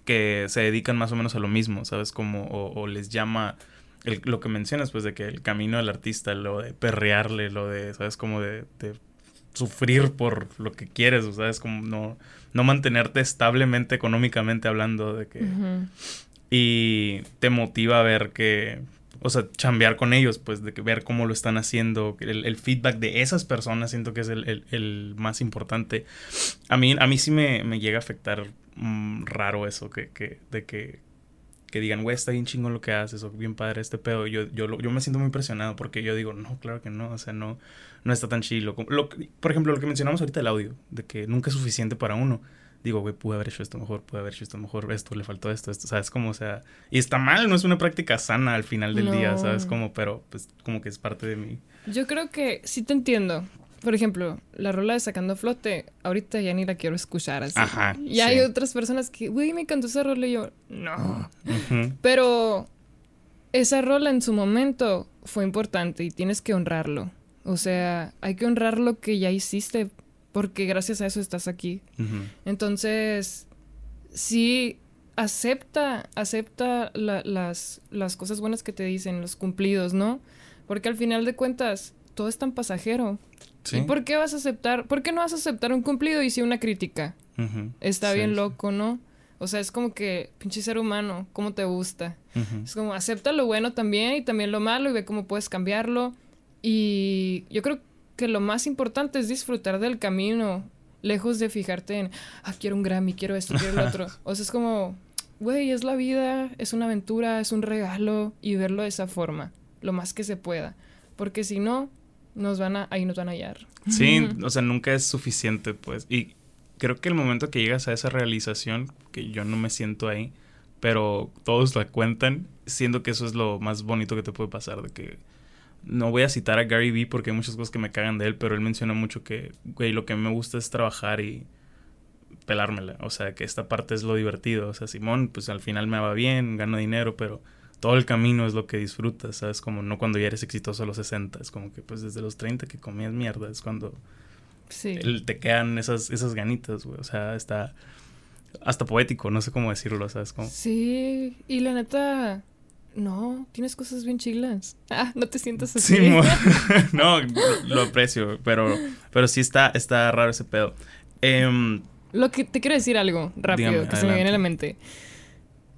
que se dedican más o menos a lo mismo, ¿sabes? Como, o, les llama lo que mencionas, pues de que el camino del artista, lo de perrearle, lo de, ¿sabes? Como de, sufrir por lo que quieres, ¿sabes? Como no, no mantenerte establemente económicamente hablando de que... Y te motiva a ver que, o sea, chambear con ellos, pues, de que ver cómo lo están haciendo, el, feedback de esas personas siento que es el, más importante. A mí, a mí sí me, me llega a afectar Mm, raro eso, que, que, de que, que digan, güey, está bien chingón lo que haces, o bien padre este pedo. Yo, yo, yo me siento muy impresionado porque yo digo, no, claro que no, o sea, no, no está tan chilo. Lo, por ejemplo, lo que mencionamos ahorita del audio, de que nunca es suficiente para uno. Digo, güey, pude haber hecho esto mejor, pude haber hecho esto mejor, esto, le faltó esto, esto, ¿sabes? Como, o sea, y está mal, no es una práctica sana al final del día, ¿sabes? Como, pero, pues, como que es parte de mí. Yo creo que sí te entiendo, por ejemplo, la rola de Sacando Flote, ahorita ya ni la quiero escuchar así. Ajá. Y hay otras personas que, güey, me encantó esa rola y yo, no. Pero esa rola en su momento fue importante y tienes que honrarlo. O sea, hay que honrar lo que ya hiciste porque gracias a eso estás aquí. Entonces, sí, acepta, acepta las, las cosas buenas que te dicen, los cumplidos, ¿no? Porque al final de cuentas, todo es tan pasajero. ¿Y por qué vas a aceptar? ¿Por qué no vas a aceptar un cumplido y sí una crítica? Está bien loco, ¿no? O sea, es como que, pinche ser humano, ¿cómo te gusta? Es como, acepta lo bueno también y también lo malo y ve cómo puedes cambiarlo. Y yo creo que lo más importante es disfrutar del camino, lejos de fijarte en, ah, quiero un Grammy, quiero esto, quiero lo otro. O sea, es como, güey, es la vida, es una aventura, es un regalo y verlo de esa forma, lo más que se pueda. Porque si no, nos van a, ahí nos van a hallar. Sí, o sea, nunca es suficiente, pues. Y creo que el momento que llegas a esa realización, que yo no me siento ahí, pero todos la cuentan, siendo que eso es lo más bonito que te puede pasar, de que no voy a citar a Gary Vee porque hay muchas cosas que me cagan de él, pero él menciona mucho que, güey, lo que me gusta es trabajar y pelármela, o sea, que esta parte es lo divertido, o sea, Simón, pues al final me va bien, gano dinero, pero todo el camino es lo que disfrutas, ¿sabes? Como no cuando ya eres exitoso a los 60, es como que pues desde los 30 que comías mierda, es cuando sí. te quedan esas, esas ganitas, güey, o sea, está hasta poético, no sé cómo decirlo, ¿sabes? Como... Sí, y la neta, no, tienes cosas bien chilas. Ah, no te sientas así. Sí, no, lo, aprecio, pero, pero sí está, está raro ese pedo. Em, lo que te quiero decir algo rápido, que se me viene a la mente.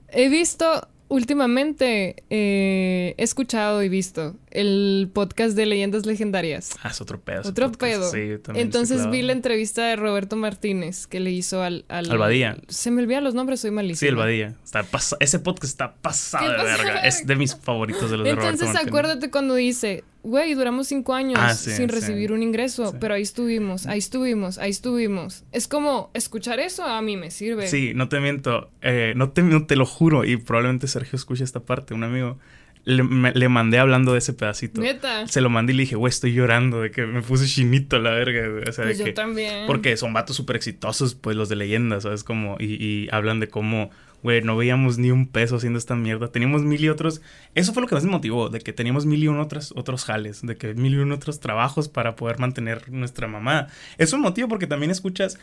He visto últimamente eh, he escuchado y visto el podcast de leyendas legendarias. Ah, es otro pedo. Otro pedo. Sí, también Entonces vi la entrevista de Roberto Martínez que le hizo al... Al, Badía. Se me olvidan los nombres, soy malísimo. Sí, el Badía. Está ese podcast está pasado de verga. Es de mis favoritos de los de Roberto Martínez. Entonces acuérdate cuando dice, güey, duramos cinco años ah, sin recibir un ingreso, pero ahí estuvimos, ahí estuvimos, ahí estuvimos. Es como, escuchar eso a mí me sirve. Sí, no te miento, eh, no, te, no te lo juro, y probablemente Sergio escuche esta parte, un amigo. Le, le, mandé hablando de ese pedacito. Neta. Se lo mandé y le dije, güey, estoy llorando de que me puse chinito la verga, O sea, pues yo también. Porque son vatos súper exitosos, pues los de leyenda, ¿sabes? Como, y, y hablan de cómo güey, no veíamos ni un peso haciendo esta mierda. Teníamos mil y otros. Eso fue lo que más me motivó, de que teníamos mil y un otros, otros jales, de que mil y un otros trabajos para poder mantener nuestra mamá. Es un motivo porque también escuchas.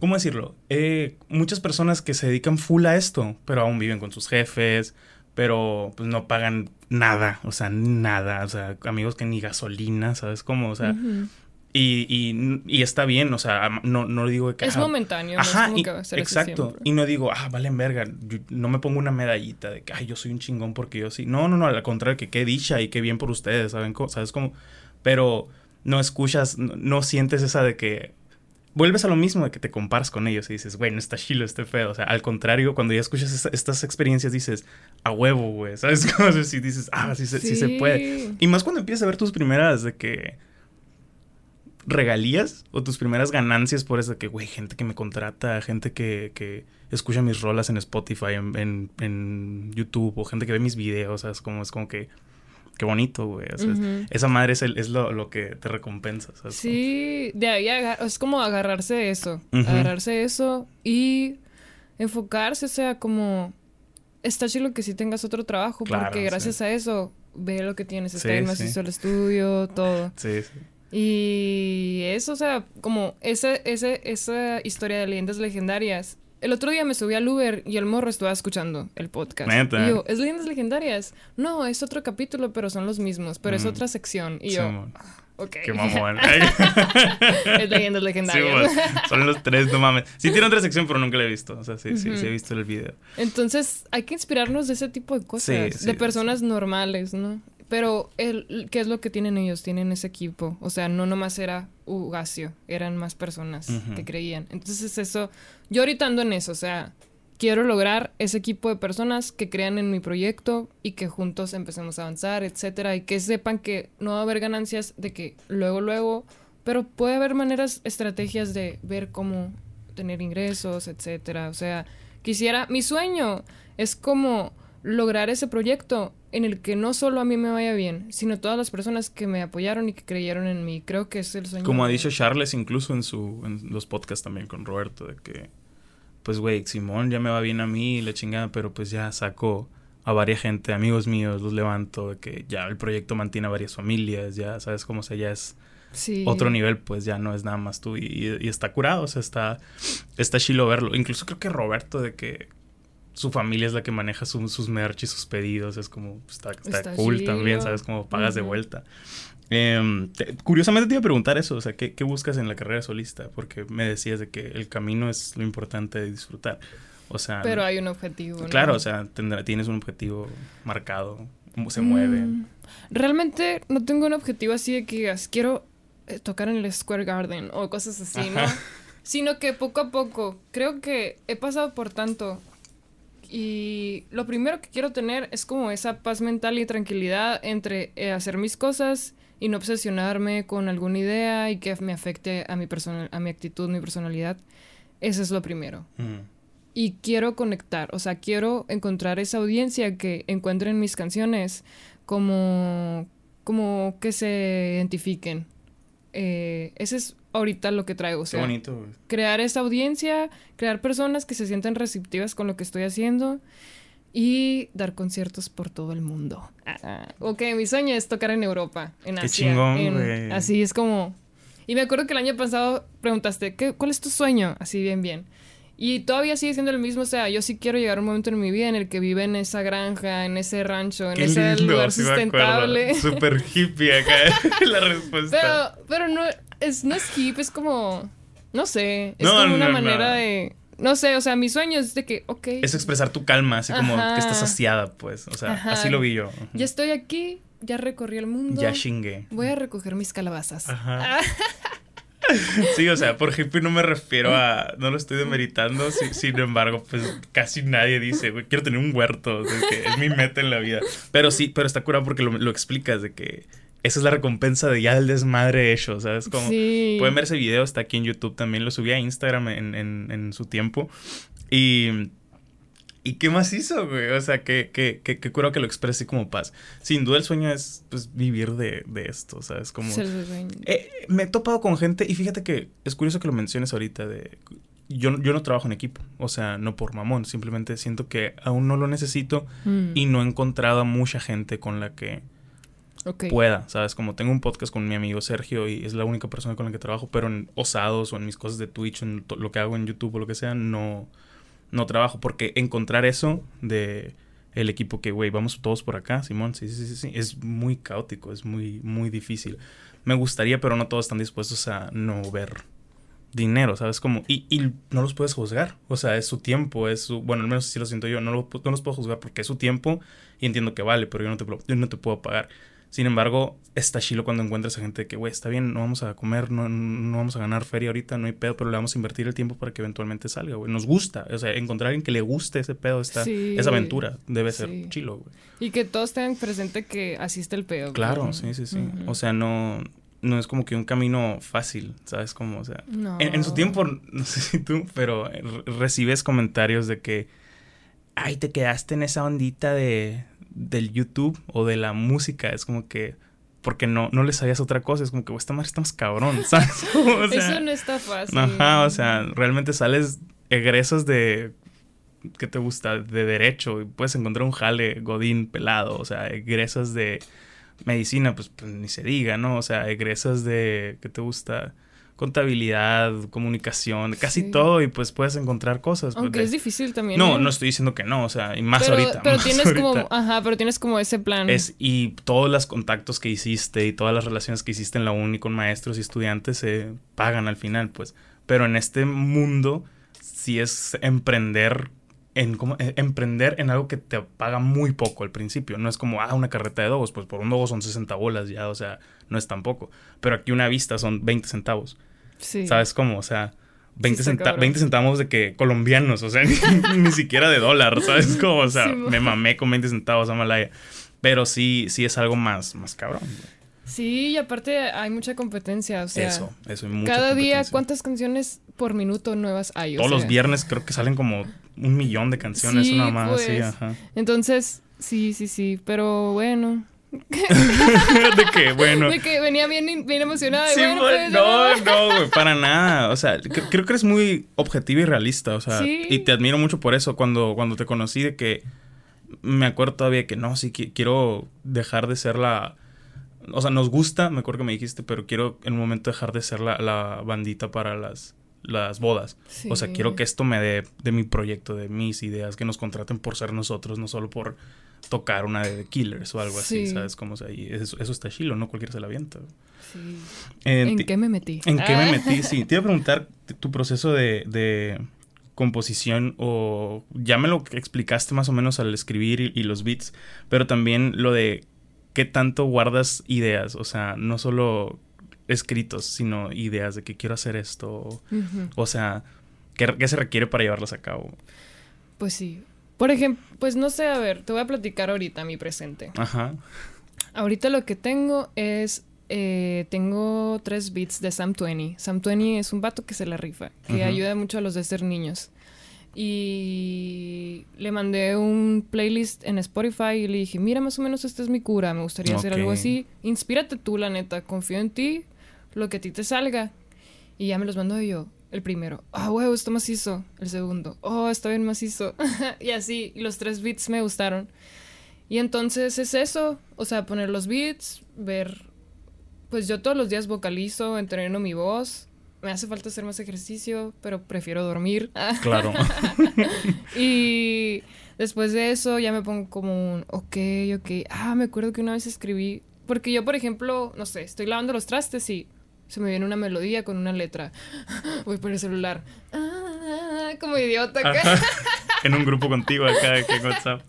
¿Cómo decirlo? Eh, muchas personas que se dedican full a esto, pero aún viven con sus jefes, pero pues no pagan nada, o sea, nada, o sea, amigos que ni gasolina, ¿sabes cómo? O sea, y, y, y, está bien, o sea, no, no digo que... Es momentáneo, ajá, no es como que exacto. Y no digo, ah, valen verga, no me pongo una medallita de que, ay, yo soy un chingón porque yo sí. No, no, no, al contrario, que qué dicha y qué bien por ustedes, ¿saben? ¿Sabes cómo? Pero no escuchas, no, sientes esa de que... Vuelves a lo mismo de que te comparas con ellos y dices, güey, no está chilo, este feo. O sea, al contrario, cuando ya escuchas estas experiencias dices, a huevo, güey. ¿Sabes cómo? Si dices, ah, sí, sí. sí se puede. Y más cuando empiezas a ver tus primeras de que regalías o tus primeras ganancias por eso que, güey, gente que me contrata, gente que, que escucha mis rolas en Spotify, en, en, YouTube, o gente que ve mis videos, ¿sabes? Como, es como que, qué bonito, güey. esa madre es, el, es lo, lo, que te recompensa, ¿sabes? Sí, de ahí es como agarrarse de eso, agarrarse de eso y enfocarse, o sea, como, está chido que sí tengas otro trabajo, porque gracias a eso ve lo que tienes, está sí, más hizo el estudio, todo. Sí, sí. Y eso, o sea, como esa, esa, esa historia de leyendas legendarias. El otro día me subí al Uber y el morro estaba escuchando el podcast. Y yo, ¿es leyendas legendarias? No, es otro capítulo, pero son los mismos, pero es mm. otra sección. Y yo, ah, ok. Qué mamón. es leyendas legendarias. Sí, son los tres, no mames. Sí tiene otra sección, pero nunca la he visto. O sea, sí, sí, sí he visto el video. Entonces, hay que inspirarnos de ese tipo de cosas. de personas normales, ¿no? Pero, el, ¿qué es lo que tienen ellos? Tienen ese equipo. O sea, no nomás era Ugacio, eran más personas que creían. Entonces, eso, yo ahorita ando en eso, o sea, quiero lograr ese equipo de personas que crean en mi proyecto y que juntos empecemos a avanzar, etcétera, y que sepan que no va a haber ganancias de que luego, luego, pero puede haber maneras, estrategias de ver cómo tener ingresos, etcétera. O sea, quisiera, mi sueño es como lograr ese proyecto en el que no solo a mí me vaya bien, sino todas las personas que me apoyaron y que creyeron en mí. Creo que es el sueño. Como ha dicho Charles incluso en, su, en los podcasts también con Roberto, de que, pues, güey, Simón ya me va bien a mí, la chingada, pero pues ya saco a varias gente, amigos míos, los levanto, de que ya el proyecto mantiene a varias familias, ya sabes cómo se ya es otro nivel, pues ya no es nada más tú y, y, está curado, o sea, está, está chilo verlo. Incluso creo que Roberto, de que su familia es la que maneja sus merch y sus pedidos. Es como, está, está, cool también, ¿sabes? Como pagas de vuelta. Em, curiosamente te iba a preguntar eso, o sea, ¿qué, ¿qué, buscas en la carrera solista? Porque me decías de que el camino es lo importante de disfrutar. O sea... Pero hay un objetivo, ¿no? Claro, o sea, tienes un objetivo marcado, se mueve. Mm, realmente no tengo un objetivo así de que digas, quiero eh, tocar en el Square Garden o cosas así, ¿no? Sino que poco a poco, creo que he pasado por tanto y lo primero que quiero tener es como esa paz mental y tranquilidad entre eh, hacer mis cosas y no obsesionarme con alguna idea y que me afecte a mi, a mi actitud, mi personalidad. Eso es lo primero. Y quiero conectar, o sea, quiero encontrar esa audiencia que encuentre en mis canciones como, como que se identifiquen. Eh, ese es ahorita lo que traigo. O sea, bonito. Crear esa audiencia, crear personas que se sientan receptivas con lo que estoy haciendo y dar conciertos por todo el mundo. Ah, ok, mi sueño es tocar en Europa, en Qué Chingón, así es como... Y me acuerdo que el año pasado preguntaste, ¿qué, ¿cuál es tu sueño? Así bien, bien. Y todavía sigue siendo el mismo, o sea, yo sí quiero llegar a un momento en mi vida en el que vive en esa granja, en ese rancho, en ese lugar sustentable. Súper hippie acá la respuesta. Pero, pero no, es, no es hip, es como, no sé, es como una manera de... No sé, o sea, mi sueño es de que, ok. Es expresar tu calma, así como que estás saciada, pues. O sea, así lo vi yo. Ya estoy aquí, ya recorrí el mundo. Ya chingué. Voy a recoger mis calabazas. Ajá. Sí, o sea, por hippie no me refiero a. No lo estoy demeritando. sin embargo, pues casi nadie dice, güey, quiero tener un huerto. es mi meta en la vida. Pero sí, pero está curado porque lo, lo explicas de que esa es la recompensa de ya del desmadre hecho, ¿sabes? Como pueden ver ese video, está aquí en YouTube también, lo subí a Instagram en, en, en su tiempo. Y ¿Y qué más hizo, güey? O sea, que, que, que, que cura que lo exprese como paz. Sin duda el sueño es, pues, vivir de, de esto, ¿sabes? Como... Eh, me he topado con gente, y fíjate que es curioso que lo menciones ahorita, de... Yo, yo no trabajo en equipo, o sea, no por mamón, simplemente siento que aún no lo necesito mm. y no he encontrado a mucha gente con la que pueda, ¿sabes? Como tengo un podcast con mi amigo Sergio y es la única persona con la que trabajo, pero en osados o en mis cosas de Twitch, en lo que hago en YouTube o lo que sea, no no trabajo, porque encontrar eso de el equipo que, güey, vamos todos por acá, Simón, sí, sí, sí, sí, es muy caótico, es muy, muy difícil. Me gustaría, pero no todos están dispuestos a no ver dinero, ¿sabes? Como, y, y no los puedes juzgar, o sea, es su tiempo, es su, bueno, al menos así lo siento yo, no, lo, no los puedo juzgar porque es su tiempo y entiendo que vale, pero yo no te, yo no te puedo pagar. Sin embargo, está chilo cuando encuentras a gente que, güey, está bien, no vamos a comer, no, no, vamos a ganar feria ahorita, no hay pedo, pero le vamos a invertir el tiempo para que eventualmente salga, güey. Nos gusta, o sea, encontrar a alguien que le guste ese pedo, esta, esa aventura, debe ser chilo, güey. Y que todos tengan presente que así está el pedo. Claro, sí, sí, sí. O sea, no, no es como que un camino fácil, ¿sabes? Como, o sea, en, su tiempo, no sé si tú, pero recibes comentarios de que, ay, te quedaste en esa ondita de, del YouTube o de la música. Es como que porque no, no le sabías otra cosa. Es como que, esta madre está más cabrón, ¿sabes? Eso no está fácil. Ajá, o sea, realmente sales egresos de. ¿Qué te gusta? De derecho. Y puedes encontrar un jale godín pelado. O sea, egresas de medicina, pues, pues ni se diga, ¿no? O sea, egresas de. ¿Qué te gusta? Contabilidad, comunicación, casi todo y pues puedes encontrar cosas. Aunque es difícil también. No, ¿eh? no estoy diciendo que no, o sea, y más ahorita. Pero tienes como, ajá, pero tienes como ese plan. Es, y todos los contactos que hiciste y todas las relaciones que hiciste en la uni con maestros y estudiantes se pagan al final, pues. Pero en este mundo, si es emprender en como, eh, emprender en algo que te paga muy poco al principio. No es como, ah, una carreta de dogos, pues por un dogo son 60 bolas ya, o sea, no es tampoco. Pero aquí una vista son 20 centavos. Sí. ¿Sabes cómo? O sea, 20, centavos de que colombianos, o sea, ni, siquiera de dólar, ¿sabes cómo? O sea, me mamé con 20 centavos a Malaya. Pero sí, sí es algo más, más cabrón. Sí, y aparte hay mucha competencia, o sea. Eso, eso, Cada día, ¿cuántas canciones por minuto nuevas hay? Todos los viernes creo que salen como un millón de canciones, una más, sí, pues. ajá. Entonces, sí, sí, sí, pero bueno. de que, bueno. De que venía bien, bien emocionada. Sí, bueno, pues, no, no, güey, para nada. O sea, creo que eres muy objetiva y realista, o sea, y te admiro mucho por eso. Cuando, cuando te conocí, de que me acuerdo todavía que no, sí, quiero dejar de ser la. O sea, nos gusta, me acuerdo que me dijiste, pero quiero en un momento dejar de ser la, la bandita para las las bodas. O sea, quiero que esto me dé de mi proyecto, de mis ideas, que nos contraten por ser nosotros, no solo por tocar una de The Killers o algo así, ¿sabes? Como, o eso, está chilo, no cualquiera se la avienta. Sí. ¿En qué me metí? ¿En qué me metí? Sí, te iba a preguntar tu proceso de, de composición o ya me lo explicaste más o menos al escribir y, los beats, pero también lo de qué tanto guardas ideas, o sea, no solo escritos, sino ideas de que quiero hacer esto. O sea, ¿qué, se requiere para llevarlas a cabo? Pues sí. Por ejemplo, pues no sé, a ver, te voy a platicar ahorita mi presente. Ajá. Ahorita lo que tengo es. Eh, tengo tres beats de Sam 20. Sam 20 es un vato que se la rifa, que ayuda mucho a los de ser niños. Y le mandé un playlist en Spotify y le dije, mira, más o menos esta es mi cura, me gustaría hacer algo así. Inspírate tú, la neta, confío en ti, lo que a ti te salga. Y ya me los mando yo. El primero, ah, oh, huevo, esto macizo. El segundo, oh, está bien macizo. y así, los tres beats me gustaron. Y entonces es eso, o sea, poner los beats, ver. Pues yo todos los días vocalizo, entreno mi voz. Me hace falta hacer más ejercicio, pero prefiero dormir. Claro. y después de eso ya me pongo como un, ok, ok. Ah, me acuerdo que una vez escribí. Porque yo, por ejemplo, no sé, estoy lavando los trastes y se me viene una melodía con una letra. Voy por el celular. Ah, como idiota acá. en un grupo contigo acá en WhatsApp.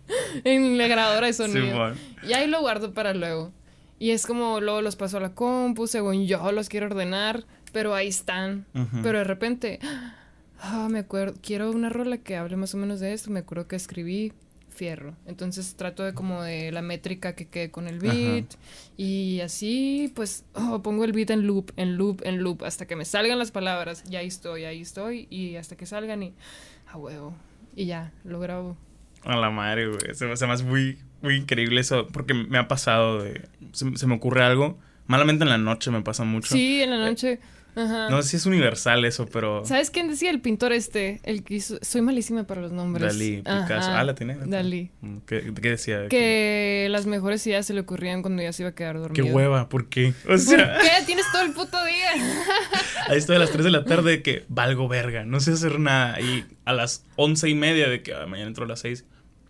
En la grabadora de sonido. y ahí lo guardo para luego. Y es como luego los paso a la compu, según yo los quiero ordenar, pero ahí están. Pero de repente, ah, me acuerdo, quiero una rola que hable más o menos de esto. Me acuerdo que escribí fierro. Entonces trato de como de la métrica que quede con el beat y así pues oh, pongo el beat en loop, en loop, en loop hasta que me salgan las palabras. Y ahí estoy, ahí estoy y hasta que salgan y a huevo. Y ya, lo grabo. A la madre, güey. Se, me hace muy, muy increíble eso porque me ha pasado de... Se, me ocurre algo. Malamente en la noche me pasa mucho. Sí, en la noche. No sé si es universal eso, pero. ¿Sabes quién decía el pintor este? El que hizo... Soy malísima para los nombres. Dalí, Picasso. Ah, la tiene. Dalí. Mm, ¿Qué, decía? Que las mejores ideas se le ocurrían cuando ya se iba a quedar dormido. Qué hueva, ¿por qué? O sea... ¿Por qué? Tienes todo el puto día. Ahí estoy a las 3 de la tarde que valgo verga, no sé hacer nada. Y a las once y media de que ah, mañana entro a las 6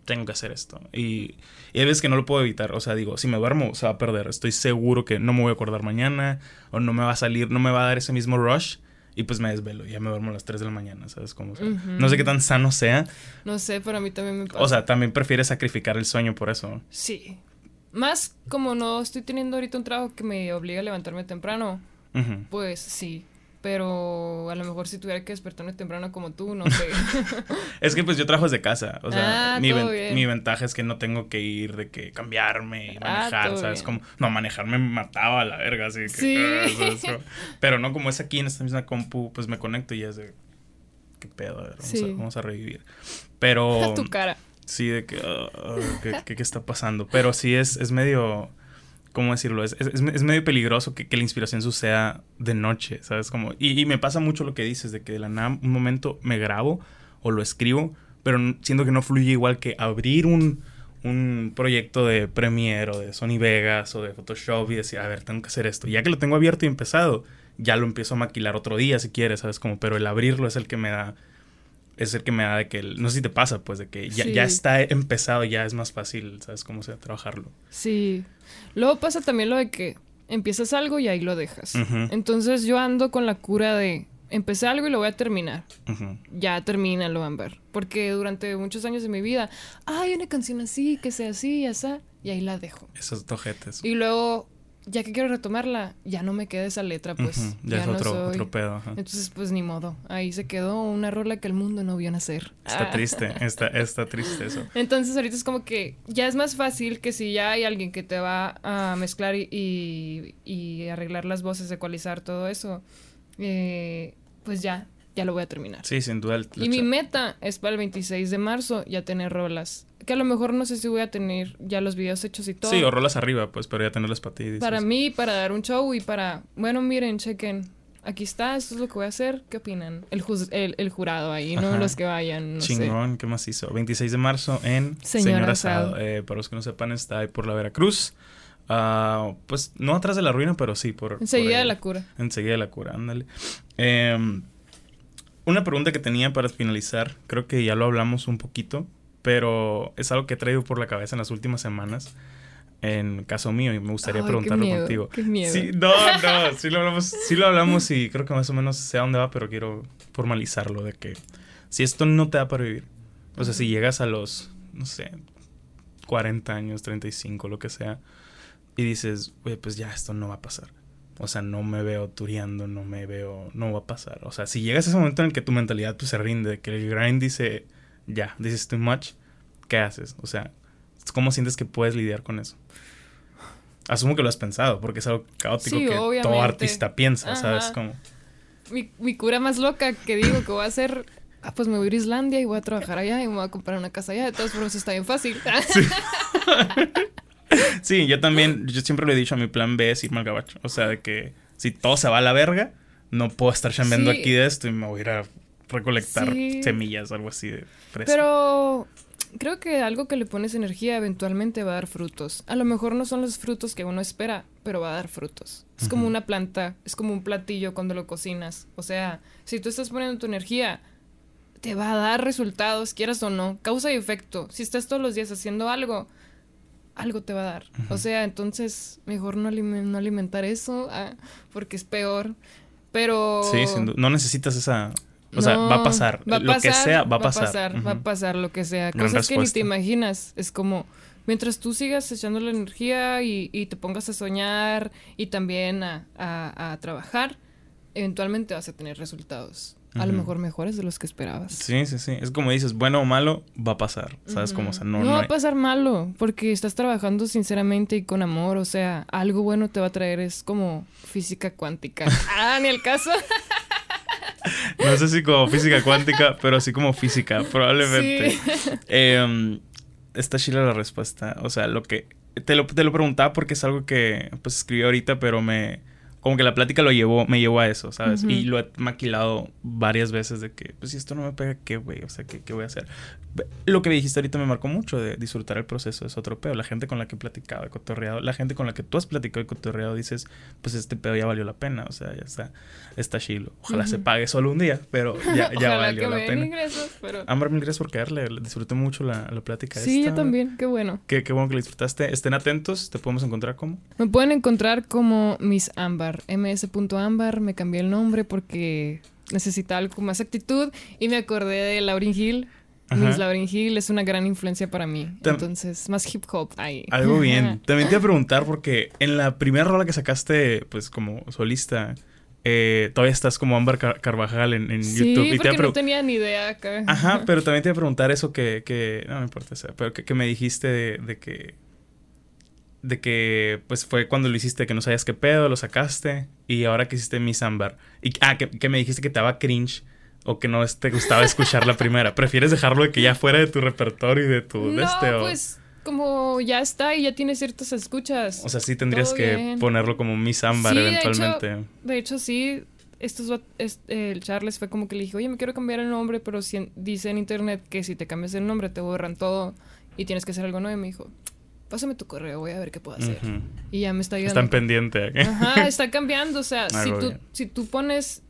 tengo que hacer esto. Y, y, hay veces que no lo puedo evitar. O sea, digo, si me duermo, se va a perder. Estoy seguro que no me voy a acordar mañana o no me va a salir, no me va a dar ese mismo rush. Y pues me desvelo, ya me duermo a las 3 de la mañana, ¿sabes cómo? No sé qué tan sano sea. No sé, pero a mí también me pasa. O sea, también prefieres sacrificar el sueño por eso. Sí. Más como no estoy teniendo ahorita un trabajo que me obliga a levantarme temprano, pues sí, pero a lo mejor si tuviera que despertarme temprano como tú, no sé. es que pues yo trabajo desde casa, o sea, ah, mi, mi, ventaja es que no tengo que ir de que cambiarme y ah, manejar, ¿sabes? Como, no, manejarme me mataba a la verga, así que... Sí. Ah, pero no, como es aquí en esta misma compu, pues me conecto y ya es de... ¿Qué pedo? A ver, vamos, a, vamos a revivir. Pero... tu cara. Sí, de que... ¿qué, ¿qué, está pasando? Pero sí es, es medio ¿cómo decirlo? Es, es, medio peligroso que, la inspiración suceda de noche, ¿sabes? Como, y, y, me pasa mucho lo que dices, de que de la nada un momento me grabo o lo escribo, pero siento que no fluye igual que abrir un, un proyecto de Premiere o de Sony Vegas o de Photoshop y decir, a ver, tengo que hacer esto. ya que lo tengo abierto y empezado, ya lo empiezo a maquilar otro día si quieres, ¿sabes? Como, pero el abrirlo es el que me da es el que me da de que, no sé si te pasa, pues, de que ya, ya está empezado, ya es más fácil, ¿sabes cómo se trabajarlo? Sí. Luego pasa también lo de que empiezas algo y ahí lo dejas. Entonces yo ando con la cura de empecé algo y lo voy a terminar. Ya termina, lo van a ver. Porque durante muchos años de mi vida, hay una canción así, que sea así, y así, y ahí la dejo. Esos tojetes. Y luego ya que quiero retomarla, ya no me queda esa letra, pues. Ya, es otro, otro pedo. Entonces, pues ni modo. Ahí se quedó una rola que el mundo no vio nacer. Está ah. triste, está, está triste eso. Entonces, ahorita es como que ya es más fácil que si ya hay alguien que te va a mezclar y, y, arreglar las voces, ecualizar todo eso, eh, pues ya, ya lo voy a terminar. Sí, sin duda. y mi meta es para el 26 de marzo ya tener rolas que a lo mejor no sé si voy a tener ya los videos hechos y todo. Sí, o rolas arriba, pues, pero ya tenerlas para ti. Para mí, para dar un show y para... Bueno, miren, chequen. Aquí está, esto es lo que voy a hacer. ¿Qué opinan? El, el, jurado ahí, no los que vayan. No Chingón, ¿qué más hizo? 26 de marzo en Señor, Asado. Eh, para los que no sepan, está ahí por la Veracruz. Uh, pues no atrás de la ruina, pero sí por. Enseguida de la cura. Enseguida de la cura, ándale. Em, una pregunta que tenía para finalizar, creo que ya lo hablamos un poquito, pero es algo que he traído por la cabeza en las últimas semanas. En caso mío, y me gustaría preguntarlo contigo. Qué miedo. Sí, no, no, sí lo hablamos, sí lo hablamos y creo que más o menos sé a dónde va, pero quiero formalizarlo de que si esto no te da para vivir, o sea, si llegas a los, no sé, 40 años, 35, lo que sea, y dices, pues ya esto no va a pasar. O sea, no me veo tureando, no me veo, no va a pasar. O sea, si llegas a ese momento en el que tu mentalidad pues se rinde, que el grind dice, ya, this is too much, ¿qué haces? O sea, ¿cómo sientes que puedes lidiar con eso? Asumo que lo has pensado, porque es algo caótico que todo artista piensa, ¿sabes? Como... Mi, mi, cura más loca que digo que voy a hacer, ah, pues me voy a ir a Islandia y voy a trabajar allá y me voy a comprar una casa allá. De todas formas, está bien fácil. Sí. yo también, yo siempre le he dicho a mi plan B es irme al gabacho. O sea, de que si todo se va a la verga, no puedo estar chambeando aquí de esto y me voy a ir a recolectar semillas algo así de Pero creo que algo que le pones energía eventualmente va a dar frutos. A lo mejor no son los frutos que uno espera, pero va a dar frutos. Es como una planta, es como un platillo cuando lo cocinas. O sea, si tú estás poniendo tu energía, te va a dar resultados, quieras o no, causa y efecto. Si estás todos los días haciendo algo, algo te va a dar. O sea, entonces mejor no, no alimentar eso, ah, porque es peor. Pero... Sí, no necesitas esa o sea, va a pasar. lo que sea, va a pasar. Va a pasar, lo que sea. Cosas que ni te imaginas. Es como, mientras tú sigas echando la energía y, te pongas a soñar y también a, trabajar, eventualmente vas a tener resultados. a lo mejor mejores de los que esperabas. Sí, sí, sí. Es como dices, bueno o malo, va a pasar. ¿Sabes cómo? O sea, no, no, va a pasar malo, porque estás trabajando sinceramente y con amor. O sea, algo bueno te va a traer. Es como física cuántica. ah, ni el caso. no sé si como física cuántica, pero sí como física, probablemente. Sí. Em, está chila la respuesta. O sea, lo que. Te lo, te lo preguntaba porque es algo que pues escribí ahorita, pero me como que la plática lo llevó, me llevó a eso, ¿sabes? Y lo he maquilado varias veces de que, pues si esto no me pega, ¿qué, güey? O sea, ¿qué, ¿qué, voy a hacer? Lo que dijiste ahorita me marcó mucho de disfrutar el proceso, es otro pedo. La gente con la que he platicado, he cotorreado, la gente con la que tú has platicado y cotorreado, dices, pues este pedo ya valió la pena, o sea, ya está, está chilo. Ojalá se pague solo un día, pero ya, ya valió la pena. Ingresos, pero... Amber, mil gracias por caerle, disfruté mucho la, la plática. Sí, yo también, qué bueno. Qué, qué bueno que la disfrutaste. Estén atentos, te podemos encontrar como. Me pueden encontrar como Miss Amber, ms.amber, me cambié el nombre porque necesitaba algo con más actitud y me acordé de Lauryn Hill. Miss Lauryn Hill es una gran influencia para mí. Entonces, más hip hop ahí. Algo bien. También te iba a preguntar porque en la primera rola que sacaste, pues como solista, eh, todavía estás como Amber Carvajal en, YouTube. Sí, porque no tenía ni idea acá. Ajá, pero también te iba a preguntar eso que... que no, me importa, o sea, pero que, me dijiste de, que... De que, pues, fue cuando lo hiciste, que no sabías qué pedo, lo sacaste. Y ahora que hiciste Miss Amber. Y, ah, que, que me dijiste que te daba cringe o que no te gustaba escuchar la primera? ¿Prefieres dejarlo de que ya fuera de tu repertorio y de tu... No, este, pues como ya está y ya tiene ciertas escuchas. O sea, sí tendrías que ponerlo como Miss Ámbar eventualmente. De hecho, sí. Estos, el Charles fue como que le dije, oye, me quiero cambiar el nombre, pero si, dice en internet que si te cambias el nombre te borran todo y tienes que hacer algo nuevo. Y me dijo, pásame tu correo, voy a ver qué puedo hacer. Y ya me está ayudando. Están pendiente. Ajá, está cambiando. O sea, si tú, si tú pones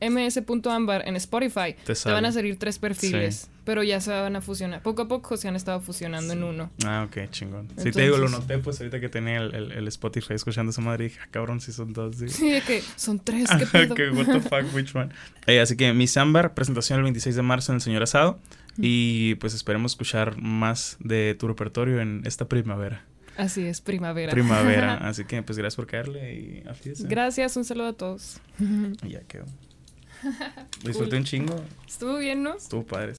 ms.ambar en Spotify, te, van a salir tres perfiles, pero ya se van a fusionar. Poco a poco se han estado fusionando en uno. Ah, ok, chingón. Si te digo, lo noté, pues ahorita que tenía el, Spotify escuchando esa madre, dije, ah, cabrón, si son dos. Sí, de que son tres, qué pedo. que, what the fuck, which one. Eh, así que Miss Ambar, presentación el 26 de marzo en El Señor Asado. Y pues esperemos escuchar más de tu repertorio en esta primavera. Así es, primavera. Primavera. Así que pues gracias por caerle y Gracias, un saludo a todos. ya quedó. Disfruté un chingo. Estuvo bien, ¿no? Estuvo padre.